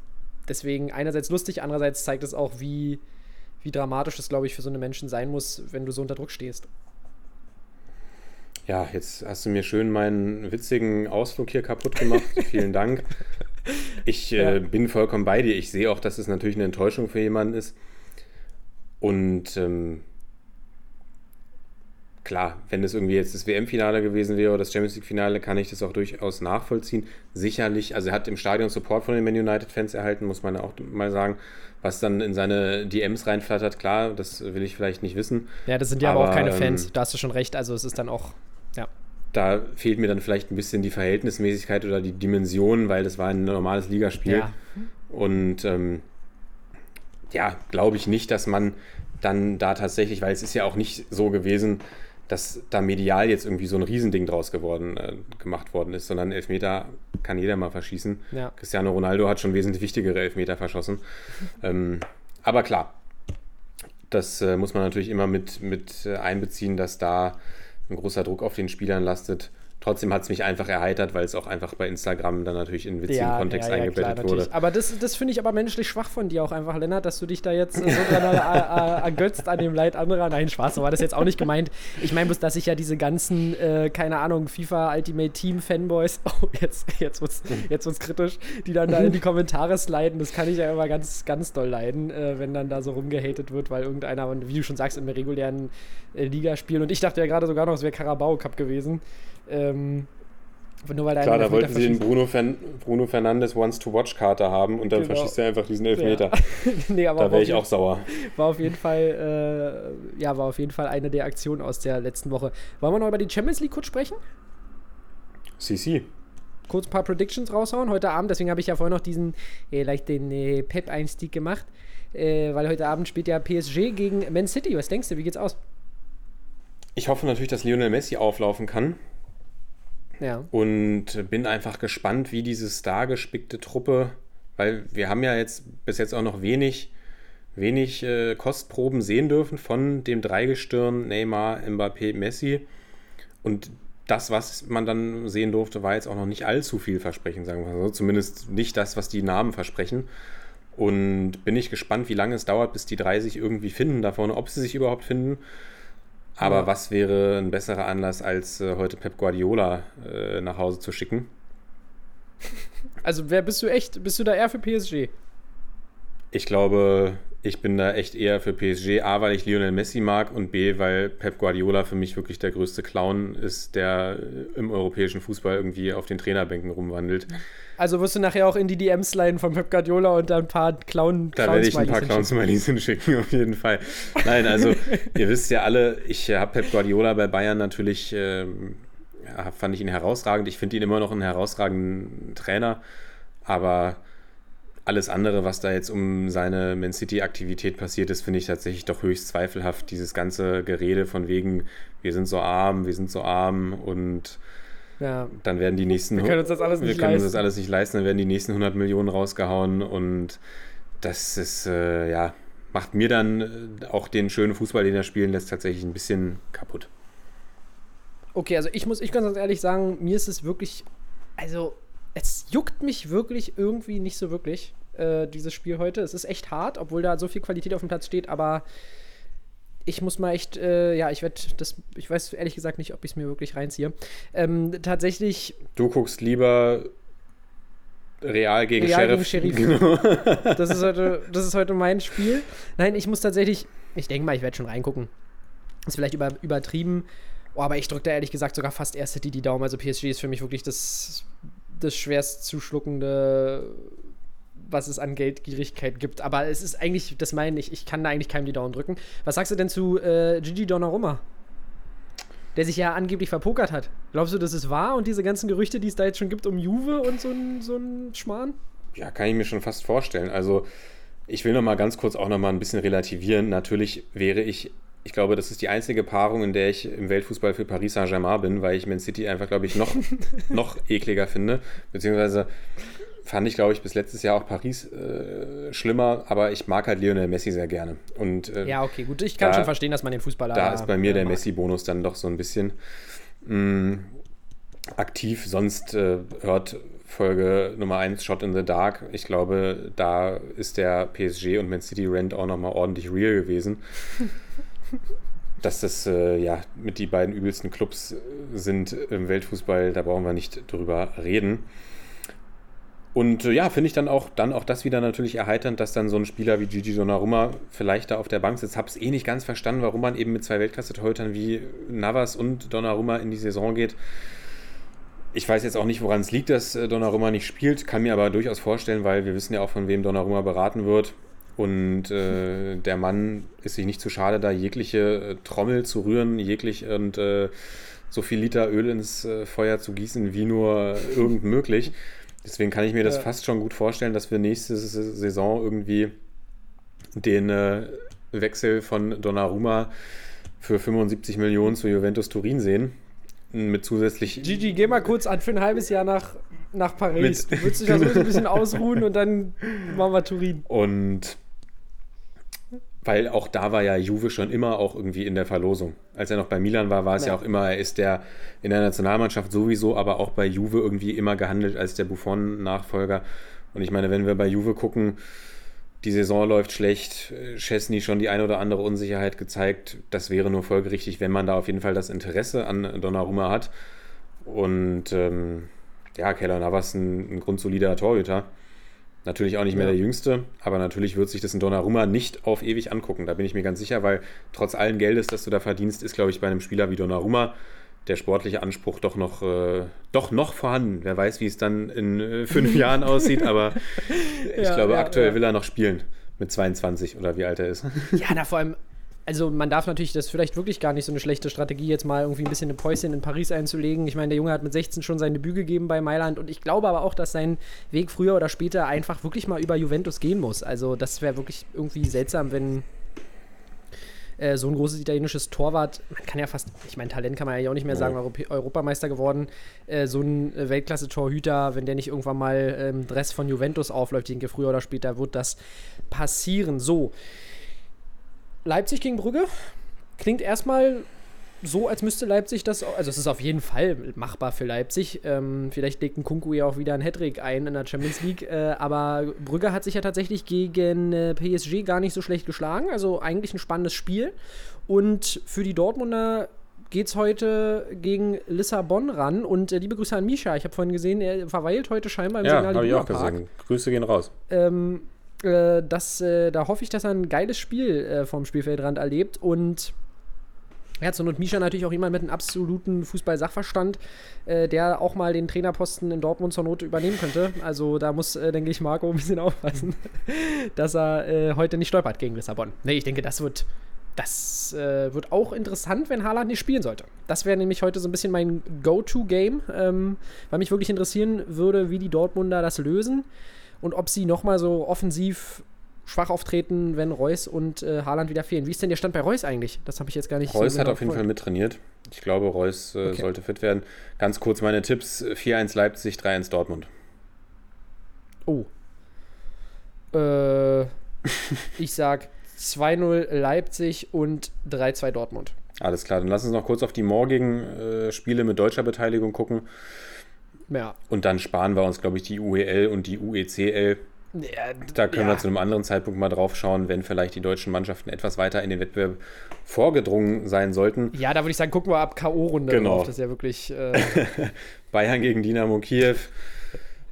Deswegen einerseits lustig, andererseits zeigt es auch, wie, wie dramatisch das, glaube ich, für so eine Menschen sein muss, wenn du so unter Druck stehst. Ja, jetzt hast du mir schön meinen witzigen Ausflug hier kaputt gemacht. Vielen Dank. Ich äh, Ja. bin vollkommen bei dir. Ich sehe auch, dass es natürlich eine Enttäuschung für jemanden ist. Und ähm, klar, wenn es irgendwie jetzt das WM-Finale gewesen wäre oder das Champions League-Finale, kann ich das auch durchaus nachvollziehen. Sicherlich, also er hat im Stadion Support von den Man United-Fans erhalten, muss man auch mal sagen. Was dann in seine DMs reinflattert, klar, das will ich vielleicht nicht wissen. Ja, das sind ja aber, Aber, auch keine ähm, Fans. Da hast du schon recht. Also es ist dann auch, ja. da fehlt mir dann vielleicht ein bisschen die Verhältnismäßigkeit oder die Dimension, weil das war ein normales Ligaspiel. Ja. Und ähm, ja, glaube ich nicht, dass man dann da tatsächlich, weil es ist ja auch nicht so gewesen, dass da medial jetzt irgendwie so ein Riesending draus geworden, äh, gemacht worden ist, sondern Elfmeter kann jeder mal verschießen. Ja. Cristiano Ronaldo hat schon wesentlich wichtigere Elfmeter verschossen. ähm, aber klar, das äh, muss man natürlich immer mit, mit äh, einbeziehen, dass da ein großer Druck auf den Spielern lastet. Trotzdem hat es mich einfach erheitert, weil es auch einfach bei Instagram dann natürlich in witzigen Kontext eingebettet wurde. natürlich. Aber das, das finde ich aber menschlich schwach von dir auch einfach, Lennart, dass du dich da jetzt so dran äh, äh, ergötzt an dem Leid anderer. Nein, Spaß, so war das jetzt auch nicht gemeint. Ich meine bloß, dass ich ja diese ganzen, äh, keine Ahnung, FIFA Ultimate Team Fanboys, oh, jetzt, jetzt wird es jetzt wird's kritisch, die dann da in die Kommentare sliden, das kann ich ja immer ganz, ganz doll leiden, äh, wenn dann da so rumgehatet wird, weil irgendeiner, wie du schon sagst, im regulären äh, Ligaspiel, und ich dachte ja gerade sogar noch, es wäre Carabao Cup gewesen, ähm, nur weil da Klar, da wollten sie den. Bruno, Fern Bruno Fernandes Once-to-Watch-Karte haben und dann Genau. verschießt er einfach diesen Elfmeter. nee, aber Da war wäre ich auch sauer. War auf jeden Fall, äh, ja, war auf jeden Fall eine der Aktionen aus der letzten Woche. Wollen wir noch über die Champions League kurz sprechen? CC. Kurz ein paar Predictions raushauen heute Abend. Deswegen habe ich ja vorhin noch diesen äh, leicht den äh, Pep-Einstieg gemacht, äh, weil heute Abend spielt ja PSG gegen Man City. Was denkst du? Wie geht's aus? Ich hoffe natürlich, dass Lionel Messi auflaufen kann Ja. und bin einfach gespannt, wie diese stargespickte Truppe, weil wir haben ja jetzt bis jetzt auch noch wenig, wenig äh, Kostproben sehen dürfen von dem Dreigestirn Neymar, Mbappé, Messi und das, was man dann sehen durfte, war jetzt auch noch nicht allzu vielversprechend, sagen wir mal so. Zumindest nicht das, was die Namen versprechen. Und bin ich gespannt, wie lange es dauert, bis die drei sich irgendwie finden da vorne, ob sie sich überhaupt finden. Aber Ja. was wäre ein besserer Anlass, als äh, heute Pep Guardiola äh, nach Hause zu schicken? Also, wer bist du echt? Bist du da eher für PSG? Ich glaube, ich bin da echt eher für PSG. A, weil ich Lionel Messi mag und B, weil Pep Guardiola für mich wirklich der größte Clown ist, der äh, im europäischen Fußball irgendwie auf den Trainerbänken rumwandelt. Also wirst du nachher auch in die DMs leiden von Pep Guardiola und da ein paar Clown Da werde ich ein paar Clown-Smileys Clown-Smileys hinschicken, auf jeden Fall. Nein, also ihr wisst ja alle, ich habe Pep Guardiola bei Bayern natürlich, ähm, ja, fand ich ihn herausragend. Ich finde ihn immer noch einen herausragenden Trainer, aber alles andere, was da jetzt um seine Man City-Aktivität passiert ist, finde ich tatsächlich doch höchst zweifelhaft. Dieses ganze Gerede von wegen, wir sind so arm, wir sind so arm und Ja. dann werden die nächsten Wir können uns das alles wir nicht können uns das leisten. alles nicht leisten, dann werden die nächsten 100 Millionen rausgehauen und das ist, äh, ja, macht mir dann äh, auch den schönen Fußball, den er spielen lässt, tatsächlich ein bisschen kaputt. Okay, also ich muss, ich ganz ehrlich sagen, mir ist es wirklich, also es juckt mich wirklich irgendwie nicht so wirklich, äh, dieses Spiel heute. Es ist echt hart, obwohl da so viel Qualität auf dem Platz steht, aber ich muss mal echt, äh, ja, ich werde das, ich weiß ehrlich gesagt nicht, ob ich es mir wirklich reinziehe. Ähm, tatsächlich, Du guckst lieber Real gegen Real gegen Sheriff. Sheriff. Genau. das ist heute, das ist heute mein Spiel. Nein, ich muss tatsächlich, ich denke mal, ich werde schon reingucken. Ist vielleicht über, übertrieben, oh, aber ich drücke da ehrlich gesagt sogar fast erst City die Daumen. Also PSG ist für mich wirklich das das schwerst zuschluckende, was es an Geldgierigkeit gibt. Aber es ist eigentlich, das meine ich, ich kann da eigentlich keinem die Daumen drücken. Was sagst du denn zu äh, Gigi Donnarumma? Der sich ja angeblich verpokert hat. Glaubst du, das ist wahr und diese ganzen Gerüchte, die es da jetzt schon gibt um Juve und so ein, so ein Schmarrn? Ja, kann ich mir schon fast vorstellen. Also, ich will noch mal ganz kurz auch noch mal ein bisschen relativieren. Natürlich wäre ich, ich glaube, das ist die einzige Paarung, in der ich im Weltfußball für Paris Saint-Germain bin, weil ich Man City einfach, glaube ich, noch, noch ekliger finde. Beziehungsweise fand ich, glaube ich, bis letztes Jahr auch Paris äh, schlimmer, aber ich mag halt Lionel Messi sehr gerne. Und, äh, Ja, okay, gut. Ich kann da- schon verstehen, dass man den Fußballer. da ist bei mir äh, der mag. Messi-Bonus dann doch so ein bisschen mh, aktiv. Sonst äh, hört Folge Nummer 1 Shot in the Dark. Ich glaube, da ist der PSG und Man City Rent auch nochmal ordentlich real gewesen. Dass das äh, ja mit die beiden übelsten Clubs äh, sind im Weltfußball, da brauchen wir nicht drüber reden. Und äh, ja, finde ich dann auch, dann auch das wieder natürlich erheiternd, dass dann so ein Spieler wie Gigi Donnarumma vielleicht da auf der Bank sitzt. Habe es eh nicht ganz verstanden, warum man eben mit zwei Weltklasse-Torhütern wie Navas und Donnarumma in die Saison geht. Ich weiß jetzt auch nicht, woran es liegt, dass äh, Donnarumma nicht spielt, kann mir aber durchaus vorstellen, weil wir wissen ja auch, von wem Donnarumma beraten wird. Und äh, der Mann ist sich nicht zu schade, da jegliche äh, Trommel zu rühren, jeglich und äh, so viel Liter Öl ins äh, Feuer zu gießen, wie nur irgend möglich. Deswegen kann ich mir das Ja. fast schon gut vorstellen, dass wir nächste Saison irgendwie den äh, Wechsel von Donnarumma für 75 Millionen zu Juventus Turin sehen. Mit zusätzlich Gigi, geh mal kurz an für ein halbes Jahr nach, nach Paris. Mit- du würdest dich ja sowieso ein bisschen ausruhen und dann machen wir Turin. Und weil auch da war ja Juve schon immer auch irgendwie in der Verlosung. Als er noch bei Milan war, war es ja, Ja. auch immer, er ist der in der Nationalmannschaft sowieso, aber auch bei Juve irgendwie immer gehandelt als der Buffon-Nachfolger. Und ich meine, wenn wir bei Juve gucken, die Saison läuft schlecht, Chesney schon die eine oder andere Unsicherheit gezeigt. Das wäre nur folgerichtig, wenn man da auf jeden Fall das Interesse an Donnarumma hat. Und ähm, ja, Keller Navas ein, ein grundsolider Torhüter. Natürlich auch nicht mehr Ja. der Jüngste, aber natürlich wird sich das ein Donnarumma nicht auf ewig angucken. Da bin ich mir ganz sicher, weil trotz allen Geldes, das du da verdienst, ist, glaube ich, bei einem Spieler wie Donnarumma der sportliche Anspruch doch noch, äh, doch noch vorhanden. Wer weiß, wie es dann in äh, fünf Jahren aussieht, aber ich Ja, glaube, ja, aktuell will er noch spielen. Mit 22 oder wie alt er ist. Ja, na vor allem, also man darf natürlich, das ist vielleicht wirklich gar nicht so eine schlechte Strategie, jetzt mal irgendwie ein bisschen eine Päuschen in Paris einzulegen. Ich meine, der Junge hat mit 16 schon sein Debüt gegeben bei Mailand und ich glaube aber auch, dass sein Weg früher oder später einfach wirklich mal über Juventus gehen muss. Also das wäre wirklich irgendwie seltsam, wenn äh, so ein großes italienisches Torwart, man kann ja fast, ich meine, Talent kann man ja auch nicht mehr sagen, Europä Europameister geworden, äh, so ein äh, Weltklasse-Torhüter, wenn der nicht irgendwann mal im Dress von Juventus aufläuft, ich denke, früher oder später wird das passieren. So, Leipzig gegen Brügge klingt erstmal so, als müsste Leipzig das, also es ist auf jeden Fall machbar für Leipzig. Ähm, vielleicht legt ein Kunku ja auch wieder ein Hattrick ein in der Champions League, äh, aber Brügge hat sich ja tatsächlich gegen äh, PSG gar nicht so schlecht geschlagen, also eigentlich ein spannendes Spiel. Und für die Dortmunder geht es heute gegen Lissabon ran und äh, liebe Grüße an Misha. Ich habe vorhin gesehen, er verweilt heute scheinbar im Ja, Signal habe ich auch gesehen. Grüße gehen raus. Ähm, äh, das, äh, da hoffe ich, dass er ein geiles Spiel äh, vom Spielfeldrand erlebt und ja, zur Not Misha natürlich auch jemand mit einem absoluten Fußball-Sachverstand, äh, der auch mal den Trainerposten in Dortmund zur Not übernehmen könnte. Also da muss, äh, denke ich, Marco ein bisschen aufpassen, dass er äh, heute nicht stolpert gegen Lissabon. Nee, ich denke, das wird, das äh, wird auch interessant, wenn Haaland nicht spielen sollte. Das wäre nämlich heute so ein bisschen mein Go-To-Game, ähm, weil mich wirklich interessieren würde, wie die Dortmunder das lösen und ob sie nochmal so offensiv schwach auftreten, wenn Reus und äh, Haaland wieder fehlen. Wie ist denn der Stand bei Reus eigentlich? Das habe ich jetzt gar nicht Reus so hat genau auf jeden Fall mittrainiert. Ich glaube, Reus äh, Okay. sollte fit werden. Ganz kurz meine Tipps: 4-1 Leipzig, 3-1 Dortmund. Oh. Äh, ich sag 2-0 Leipzig und 3-2 Dortmund. Alles klar, dann lass uns noch kurz auf die morgigen äh, Spiele mit deutscher Beteiligung gucken. Ja. Und dann sparen wir uns, glaube ich, die UEL und die UECL. ja Da können ja. wir zu einem anderen Zeitpunkt mal drauf schauen, wenn vielleicht die deutschen Mannschaften etwas weiter in den Wettbewerb vorgedrungen sein sollten. Ja, da würde ich sagen, gucken wir ab K.O.-Runde Genau. drauf. Das ist ja wirklich. Äh, Bayern gegen Dynamo Kiew.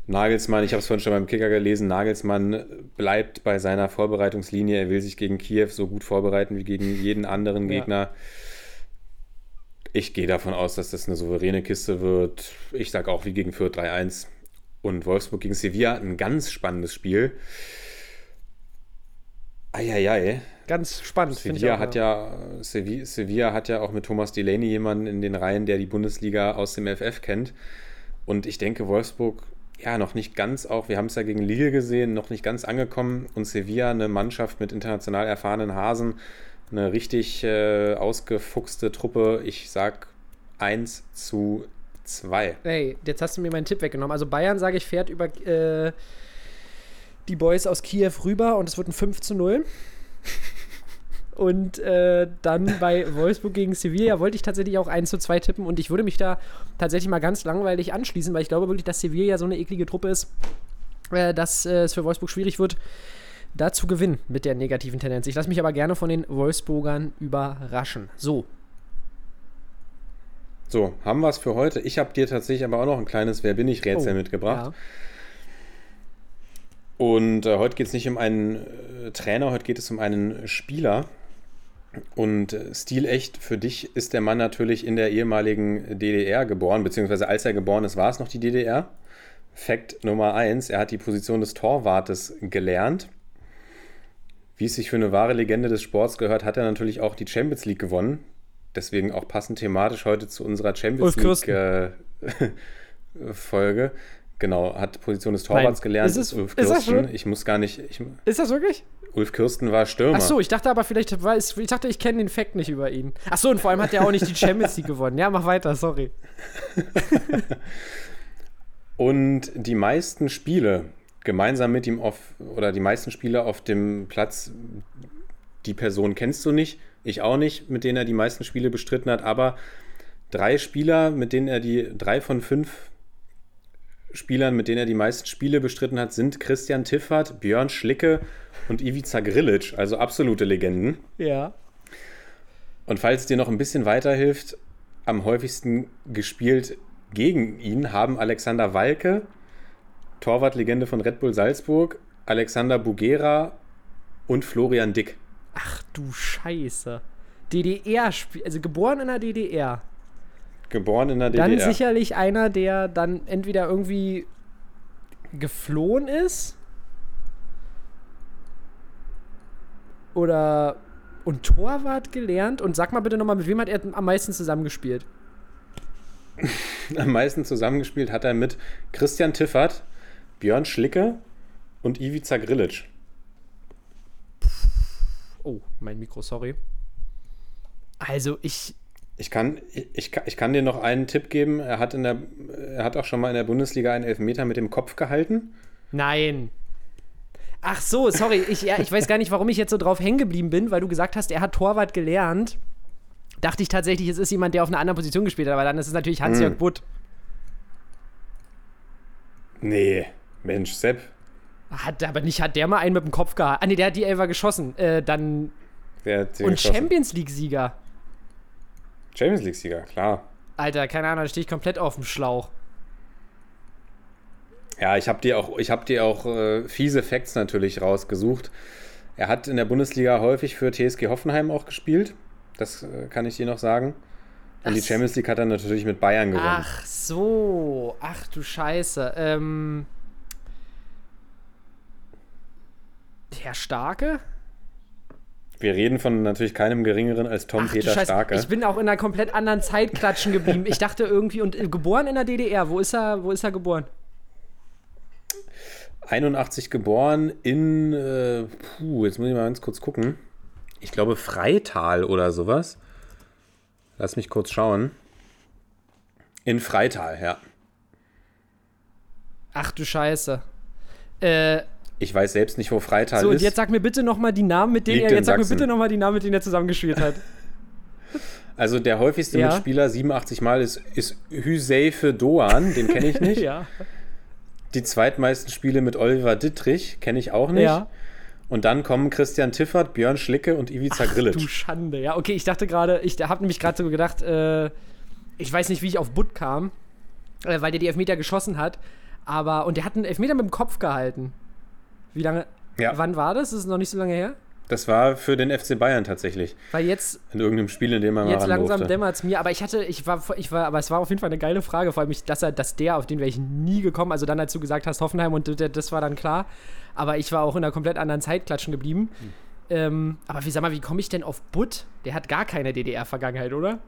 Nagelsmann, ich habe es vorhin schon beim Kicker gelesen, Nagelsmann bleibt bei seiner Vorbereitungslinie. Er will sich gegen Kiew so gut vorbereiten wie gegen jeden anderen Ja. Gegner. Ich gehe davon aus, dass das eine souveräne Kiste wird. Ich sage auch wie gegen Fürth 3-1. und Wolfsburg gegen Sevilla ein ganz spannendes Spiel. Eieiei. Ganz spannend, finde ich. Sevilla auch, hat ja, Sevilla, Sevilla hat ja auch mit Thomas Delaney jemanden in den Reihen, der die Bundesliga aus dem FF kennt. Und ich denke, Wolfsburg, ja, noch nicht ganz auch, wir haben es ja gegen Lille gesehen, noch nicht ganz angekommen. Und Sevilla, eine Mannschaft mit international erfahrenen Hasen, eine richtig äh, ausgefuchste Truppe. Ich sag 1 zu 2. Ey, jetzt hast du mir meinen Tipp weggenommen. Also Bayern, sage ich, fährt über äh, die Boys aus Kiew rüber und es wird ein 5 zu 0. Und äh, dann bei Wolfsburg gegen Sevilla wollte ich tatsächlich auch 1 zu 2 tippen und ich würde mich da tatsächlich mal ganz langweilig anschließen, weil ich glaube wirklich, dass Sevilla so eine eklige Truppe ist, äh, dass äh, es für Wolfsburg schwierig wird, da zu gewinnen mit der negativen Tendenz. Ich lasse mich aber gerne von den Wolfsburgern überraschen. So. So, haben wir es für heute. Ich habe dir tatsächlich aber auch noch ein kleines Wer bin ich Rätsel Oh, mitgebracht. Ja. Und äh, heute geht es nicht um einen äh, Trainer, heute geht es um einen Spieler. Und äh, stilecht für dich ist der Mann natürlich in der ehemaligen DDR geboren, beziehungsweise als er geboren ist, war es noch die DDR. Fakt Nummer eins: Er hat die Position des Torwartes gelernt. Wie es sich für eine wahre Legende des Sports gehört, hat er natürlich auch die Champions League gewonnen. Deswegen auch passend thematisch heute zu unserer Champions Ulf League äh, Folge. Genau, hat Position des Torwarts Nein. gelernt. Ist es- Ulf ist das Kirsten. Ich muss gar nicht. Ich, Ist das wirklich? Ulf Kirsten war Stürmer. Ach so, ich dachte aber vielleicht, weiß, ich dachte, ich kenne den Fact nicht über ihn. Ach so, und vor allem hat er auch nicht die Champions League gewonnen. Ja, mach weiter, sorry. Und die meisten Spiele gemeinsam mit ihm auf, oder die meisten Spiele auf dem Platz, die Person kennst du nicht, ich auch nicht, mit denen er die meisten Spiele bestritten hat, aber drei Spieler, mit denen er die, drei von fünf Spielern, mit denen er die meisten Spiele bestritten hat, sind Christian Tiffert, Björn Schlicke und Ivica Grilic, also absolute Legenden. Ja. Und falls es dir noch ein bisschen weiterhilft, am häufigsten gespielt gegen ihn haben Alexander Walke, Torwartlegende von Red Bull Salzburg, Alexander Bugera und Florian Dick. Ach du Scheiße. DDR, also geboren in der DDR. Geboren in der Dann DDR. sicherlich einer, der dann entweder irgendwie geflohen ist oder und Torwart gelernt. Und sag mal bitte nochmal, mit wem hat er am meisten zusammengespielt? Am meisten zusammengespielt hat er mit Christian Tiffert, Björn Schlicke und Ivica Grilic. Oh, mein Mikro, sorry. Also ich. Ich kann, ich, kann- ich kann dir noch einen Tipp geben. Er hat, in der, er hat auch schon mal in der Bundesliga einen Elfmeter mit dem Kopf gehalten. Nein. Ach so, sorry. Ich, ja, ich weiß gar nicht, warum ich jetzt so drauf hängen geblieben bin, weil du gesagt hast, er hat Torwart gelernt. Dachte ich tatsächlich, es ist jemand, der auf einer anderen Position gespielt hat, aber dann ist es natürlich Hans-Jörg Butt. Nee, Mensch, Sepp. Hat aber nicht, hat der mal einen mit dem Kopf gehabt. Ah, nee, der hat die Elfer geschossen. Äh, dann. Und geschossen. Champions League-Sieger. Champions League-Sieger, klar. Alter, keine Ahnung, da stehe ich komplett auf dem Schlauch. Ja, ich habe dir auch, ich hab dir auch äh, fiese Facts natürlich rausgesucht. Er hat in der Bundesliga häufig für TSG Hoffenheim auch gespielt. Das äh, kann ich dir noch sagen. Und die Ach. Champions League hat er natürlich mit Bayern gewonnen. Ach so. Ach du Scheiße. Ähm. Herr Starke? Wir reden von natürlich keinem geringeren als Tom Ach Peter Scheiße. Starke. Ich bin auch in einer komplett anderen Zeit klatschen geblieben. Ich dachte irgendwie, und äh, geboren in der DDR. Wo ist er, wo ist er geboren? 81 geboren in, äh, puh, jetzt muss ich mal ganz kurz gucken. Ich glaube Freital oder sowas. Lass mich kurz schauen. In Freital, ja. Ach du Scheiße. Äh, Ich weiß selbst nicht, wo Freital so, und ist. jetzt sag mir bitte nochmal die Namen, mit denen Liegt er. Jetzt sag mir bitte nochmal die Namen, mit denen er zusammengespielt hat. Also der häufigste Ja. Mitspieler, 87 Mal, ist, ist Hüseife Doan, den kenne ich nicht. ja. Die zweitmeisten Spiele mit Oliver Dittrich kenne ich auch nicht. Ja. Und dann kommen Christian Tiffert, Björn Schlicke und Ivica Du Grilic. Schande. Ja, okay, ich dachte gerade, ich habe nämlich gerade so gedacht, äh, ich weiß nicht, wie ich auf Butt kam, äh, weil der die Elfmeter geschossen hat. Aber, und der hat einen Elfmeter mit dem Kopf gehalten. Wie lange? Ja. Wann war das? Das ist noch nicht so lange her. Das war für den FC Bayern tatsächlich. Weil jetzt, In irgendeinem Spiel, in dem man jetzt langsam dämmert es mir, aber ich hatte, ich war, ich war, aber es war auf jeden Fall eine geile Frage, vor allem, ich, dass er, dass der, auf den wäre ich nie gekommen, also dann, als du gesagt hast, Hoffenheim und das war dann klar, aber ich war auch in einer komplett anderen Zeit klatschen geblieben. Hm. Ähm, aber wie, sag mal, wie komme ich denn auf Butt? Der hat gar keine DDR-Vergangenheit, oder?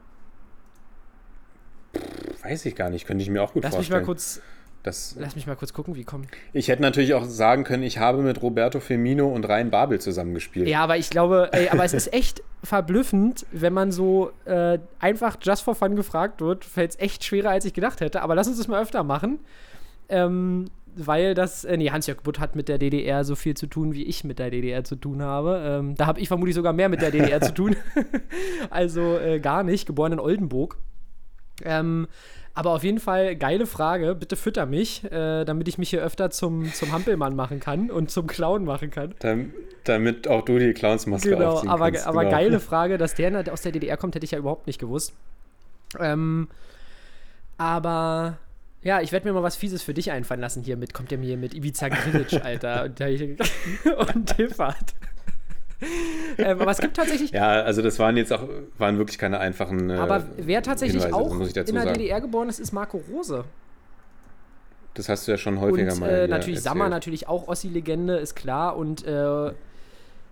Weiß ich gar nicht, könnte ich mir auch gut Lass mich vorstellen. mal kurz, das, lass mich mal kurz gucken, wie kommt. ich hätte natürlich auch sagen können, ich habe mit Roberto Firmino und Rhein Babel zusammengespielt. Ja, aber ich glaube, ey, aber es ist echt verblüffend, wenn man so äh, einfach just for fun gefragt wird, fällt es echt schwerer, als ich gedacht hätte. Aber lass uns das mal öfter machen. Ähm, weil das, äh, nee, Hans-Jörg Butt hat mit der DDR so viel zu tun, wie ich mit der DDR zu tun habe. Ähm, da habe ich vermutlich sogar mehr mit der DDR zu tun. also äh, gar nicht, geboren in Oldenburg. Ähm, aber auf jeden Fall geile Frage. Bitte fütter mich, äh, damit ich mich hier öfter zum, zum Hampelmann machen kann und zum Clown machen kann. Dam- damit auch du die Clownsmaske Genau, aufziehen aber, kannst. aber genau. geile Frage, dass der aus der DDR kommt, hätte ich ja überhaupt nicht gewusst. Ähm, aber ja, ich werde mir mal was Fieses für dich einfallen lassen hier mit, kommt der mir mit Ibiza Grillitsch, Alter, und, und Tiffert. ähm, aber es gibt tatsächlich, Ja, also das waren jetzt auch, waren wirklich keine einfachen. Äh, aber wer tatsächlich Hinweise, auch muss ich dazu in der sagen. DDR geboren ist, ist Marco Rose. Das hast du ja schon häufiger und mal. äh, natürlich Sammer, erzählt. natürlich auch Ossi-Legende, ist klar. Und äh,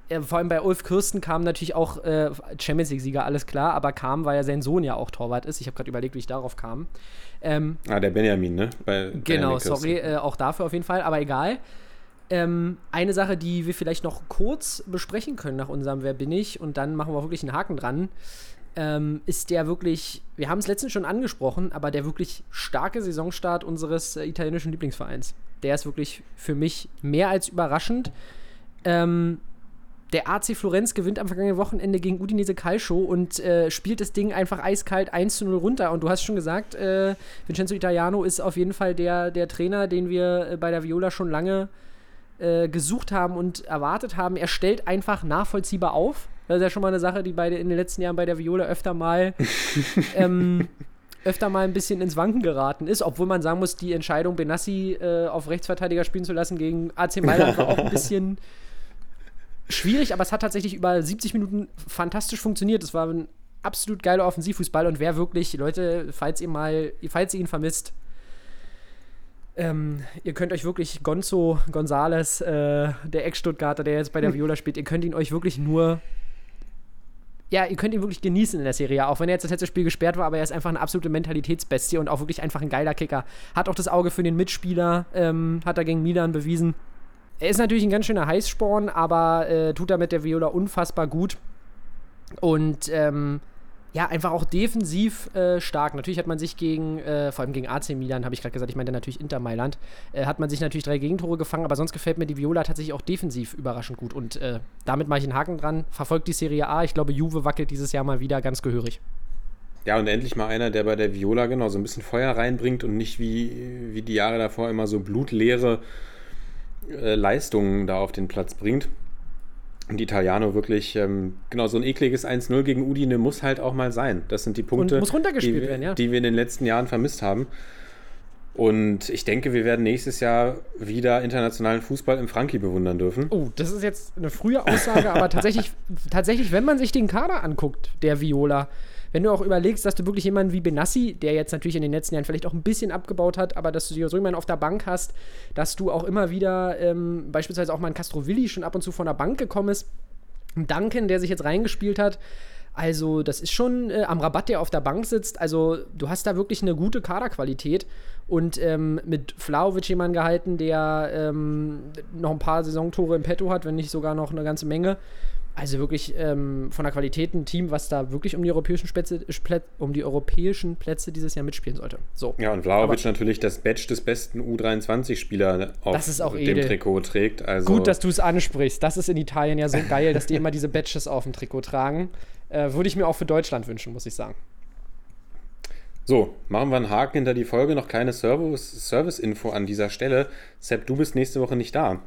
äh, vor allem bei Ulf Kirsten kam natürlich auch äh, Champions League-Sieger, alles klar, aber kam, weil ja sein Sohn ja auch Torwart ist. Ich habe gerade überlegt, wie ich darauf kam. Ähm, Ah, der Benjamin, ne? Bei genau, Benjamin sorry, äh, auch dafür auf jeden Fall, aber egal. Ähm, eine Sache, die wir vielleicht noch kurz besprechen können nach unserem Wer bin ich und dann machen wir wirklich einen Haken dran, ähm, ist der wirklich, wir haben es letztens schon angesprochen, aber der wirklich starke Saisonstart unseres äh, italienischen Lieblingsvereins. Der ist wirklich für mich mehr als überraschend. Ähm, der AC Florenz gewinnt am vergangenen Wochenende gegen Udinese Calcio und äh, spielt das Ding einfach eiskalt 1 zu 0 runter. Und du hast schon gesagt, äh, Vincenzo Italiano ist auf jeden Fall der, der Trainer, den wir äh, bei der Viola schon lange äh, gesucht haben und erwartet haben. Er stellt einfach nachvollziehbar auf. Das ist ja schon mal eine Sache, die bei der, in den letzten Jahren bei der Viola öfter mal ähm, öfter mal ein bisschen ins Wanken geraten ist, obwohl man sagen muss, die Entscheidung, Benassi äh, auf Rechtsverteidiger spielen zu lassen gegen AC Mailand war auch ein bisschen schwierig, aber es hat tatsächlich über 70 Minuten fantastisch funktioniert. Es war ein absolut geiler Offensivfußball und wer wirklich, Leute, falls ihr mal, falls ihr ihn vermisst, ähm, ihr könnt euch wirklich Gonzo Gonzales, äh, der Ex-Stuttgarter, der jetzt bei der Viola spielt, ihr könnt ihn euch wirklich nur ja, ihr könnt ihn wirklich genießen in der Serie, auch wenn er jetzt das letzte Spiel gesperrt war, aber er ist einfach eine absolute Mentalitätsbestie und auch wirklich einfach ein geiler Kicker. Hat auch das Auge für den Mitspieler, ähm, hat er gegen Milan bewiesen. Er ist natürlich ein ganz schöner Heißsporn, aber äh, tut damit der Viola unfassbar gut. Und ähm, ja, einfach auch defensiv äh, stark. Natürlich hat man sich gegen, äh, vor allem gegen AC Milan, habe ich gerade gesagt, ich meinte natürlich Inter Mailand, äh, hat man sich natürlich drei Gegentore gefangen, aber sonst gefällt mir die Viola tatsächlich auch defensiv überraschend gut. Und äh, damit mache ich einen Haken dran. Verfolgt die Serie A. Ich glaube, Juve wackelt dieses Jahr mal wieder ganz gehörig. Ja, und endlich mal einer, der bei der Viola genau so ein bisschen Feuer reinbringt und nicht wie, wie die Jahre davor immer so blutleere äh, Leistungen da auf den Platz bringt. Und Italiano wirklich, ähm, genau, so ein ekliges 1-0 gegen Udine muss halt auch mal sein. Das sind die Punkte, muss runtergespielt die, werden, ja. die wir in den letzten Jahren vermisst haben. Und ich denke, wir werden nächstes Jahr wieder internationalen Fußball im Frankie bewundern dürfen. Oh, das ist jetzt eine frühe Aussage, aber tatsächlich, tatsächlich, wenn man sich den Kader anguckt, der Viola, wenn du auch überlegst, dass du wirklich jemanden wie Benassi, der jetzt natürlich in den letzten Jahren vielleicht auch ein bisschen abgebaut hat, aber dass du so jemanden auf der Bank hast, dass du auch immer wieder ähm, beispielsweise auch mal ein Castrovilli schon ab und zu von der Bank gekommen ist, ein Duncan, der sich jetzt reingespielt hat. Also, das ist schon äh, am Rabatt, der auf der Bank sitzt. Also, du hast da wirklich eine gute Kaderqualität. Und ähm, mit Vlaovic jemanden gehalten, der ähm, noch ein paar Saisontore im Petto hat, wenn nicht sogar noch eine ganze Menge. Also wirklich ähm, von der Qualität ein Team, was da wirklich um die europäischen Plätze, um die europäischen Plätze dieses Jahr mitspielen sollte. So. Ja, und Vlaovic natürlich das Badge des besten U23-Spieler auf Das ist auch dem edel. Trikot trägt. Also Gut, dass du es ansprichst. Das ist in Italien ja so geil, dass die immer diese Badges auf dem Trikot tragen. Äh, Würde ich mir auch für Deutschland wünschen, muss ich sagen. So, machen wir einen Haken hinter die Folge. Noch keine Service- Service-Info an dieser Stelle. Sepp, du bist nächste Woche nicht da.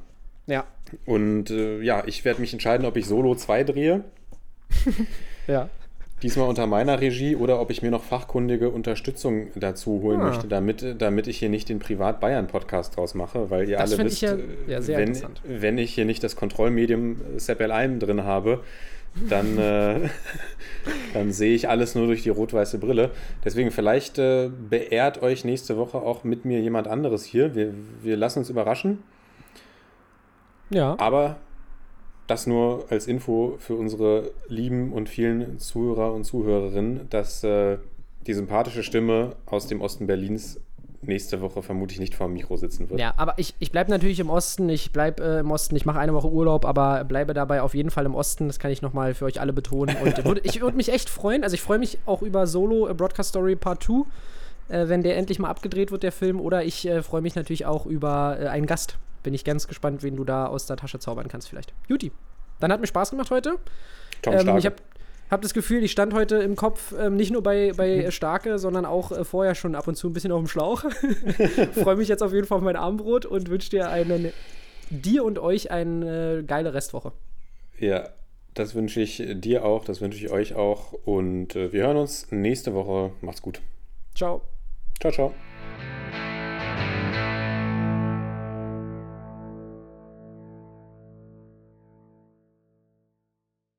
Ja. Und äh, ja, ich werde mich entscheiden, ob ich Solo 2 drehe. Ja. diesmal unter meiner Regie oder ob ich mir noch fachkundige Unterstützung dazu holen Ah. möchte, damit, damit ich hier nicht den Privat-Bayern-Podcast draus mache, weil ihr Das alle wisst, ich ja- äh, ja, sehr wenn, wenn ich hier nicht das Kontrollmedium Sepp Alm drin habe, dann, äh, dann sehe ich alles nur durch die rot-weiße Brille. Deswegen vielleicht äh, beehrt euch nächste Woche auch mit mir jemand anderes hier. Wir, wir lassen uns überraschen. Ja. Aber das nur als Info für unsere lieben und vielen Zuhörer und Zuhörerinnen, dass äh, die sympathische Stimme aus dem Osten Berlins nächste Woche vermutlich nicht vor dem Mikro sitzen wird. Ja, aber ich, ich bleibe natürlich im Osten. Ich bleibe äh, im Osten. Ich mache eine Woche Urlaub, aber bleibe dabei auf jeden Fall im Osten. Das kann ich nochmal für euch alle betonen. Und würd, ich würde mich echt freuen. Also ich freue mich auch über Solo äh, Broadcast Story Part 2, äh, wenn der endlich mal abgedreht wird, der Film. Oder ich äh, freue mich natürlich auch über äh, einen Gast. Bin ich ganz gespannt, wen du da aus der Tasche zaubern kannst vielleicht. Juti. Dann hat mir Spaß gemacht heute. Tom Ähm, Starke. ich habe hab das Gefühl, ich stand heute im Kopf ähm, nicht nur bei, bei äh, Starke, sondern auch äh, vorher schon ab und zu ein bisschen auf dem Schlauch. Freue mich jetzt auf jeden Fall auf mein Armbrot und wünsche dir einen, dir und euch eine äh, geile Restwoche. ja, das wünsche ich dir auch, das wünsche ich euch auch. Und äh, wir hören uns nächste Woche. Macht's gut. Ciao. Ciao, ciao.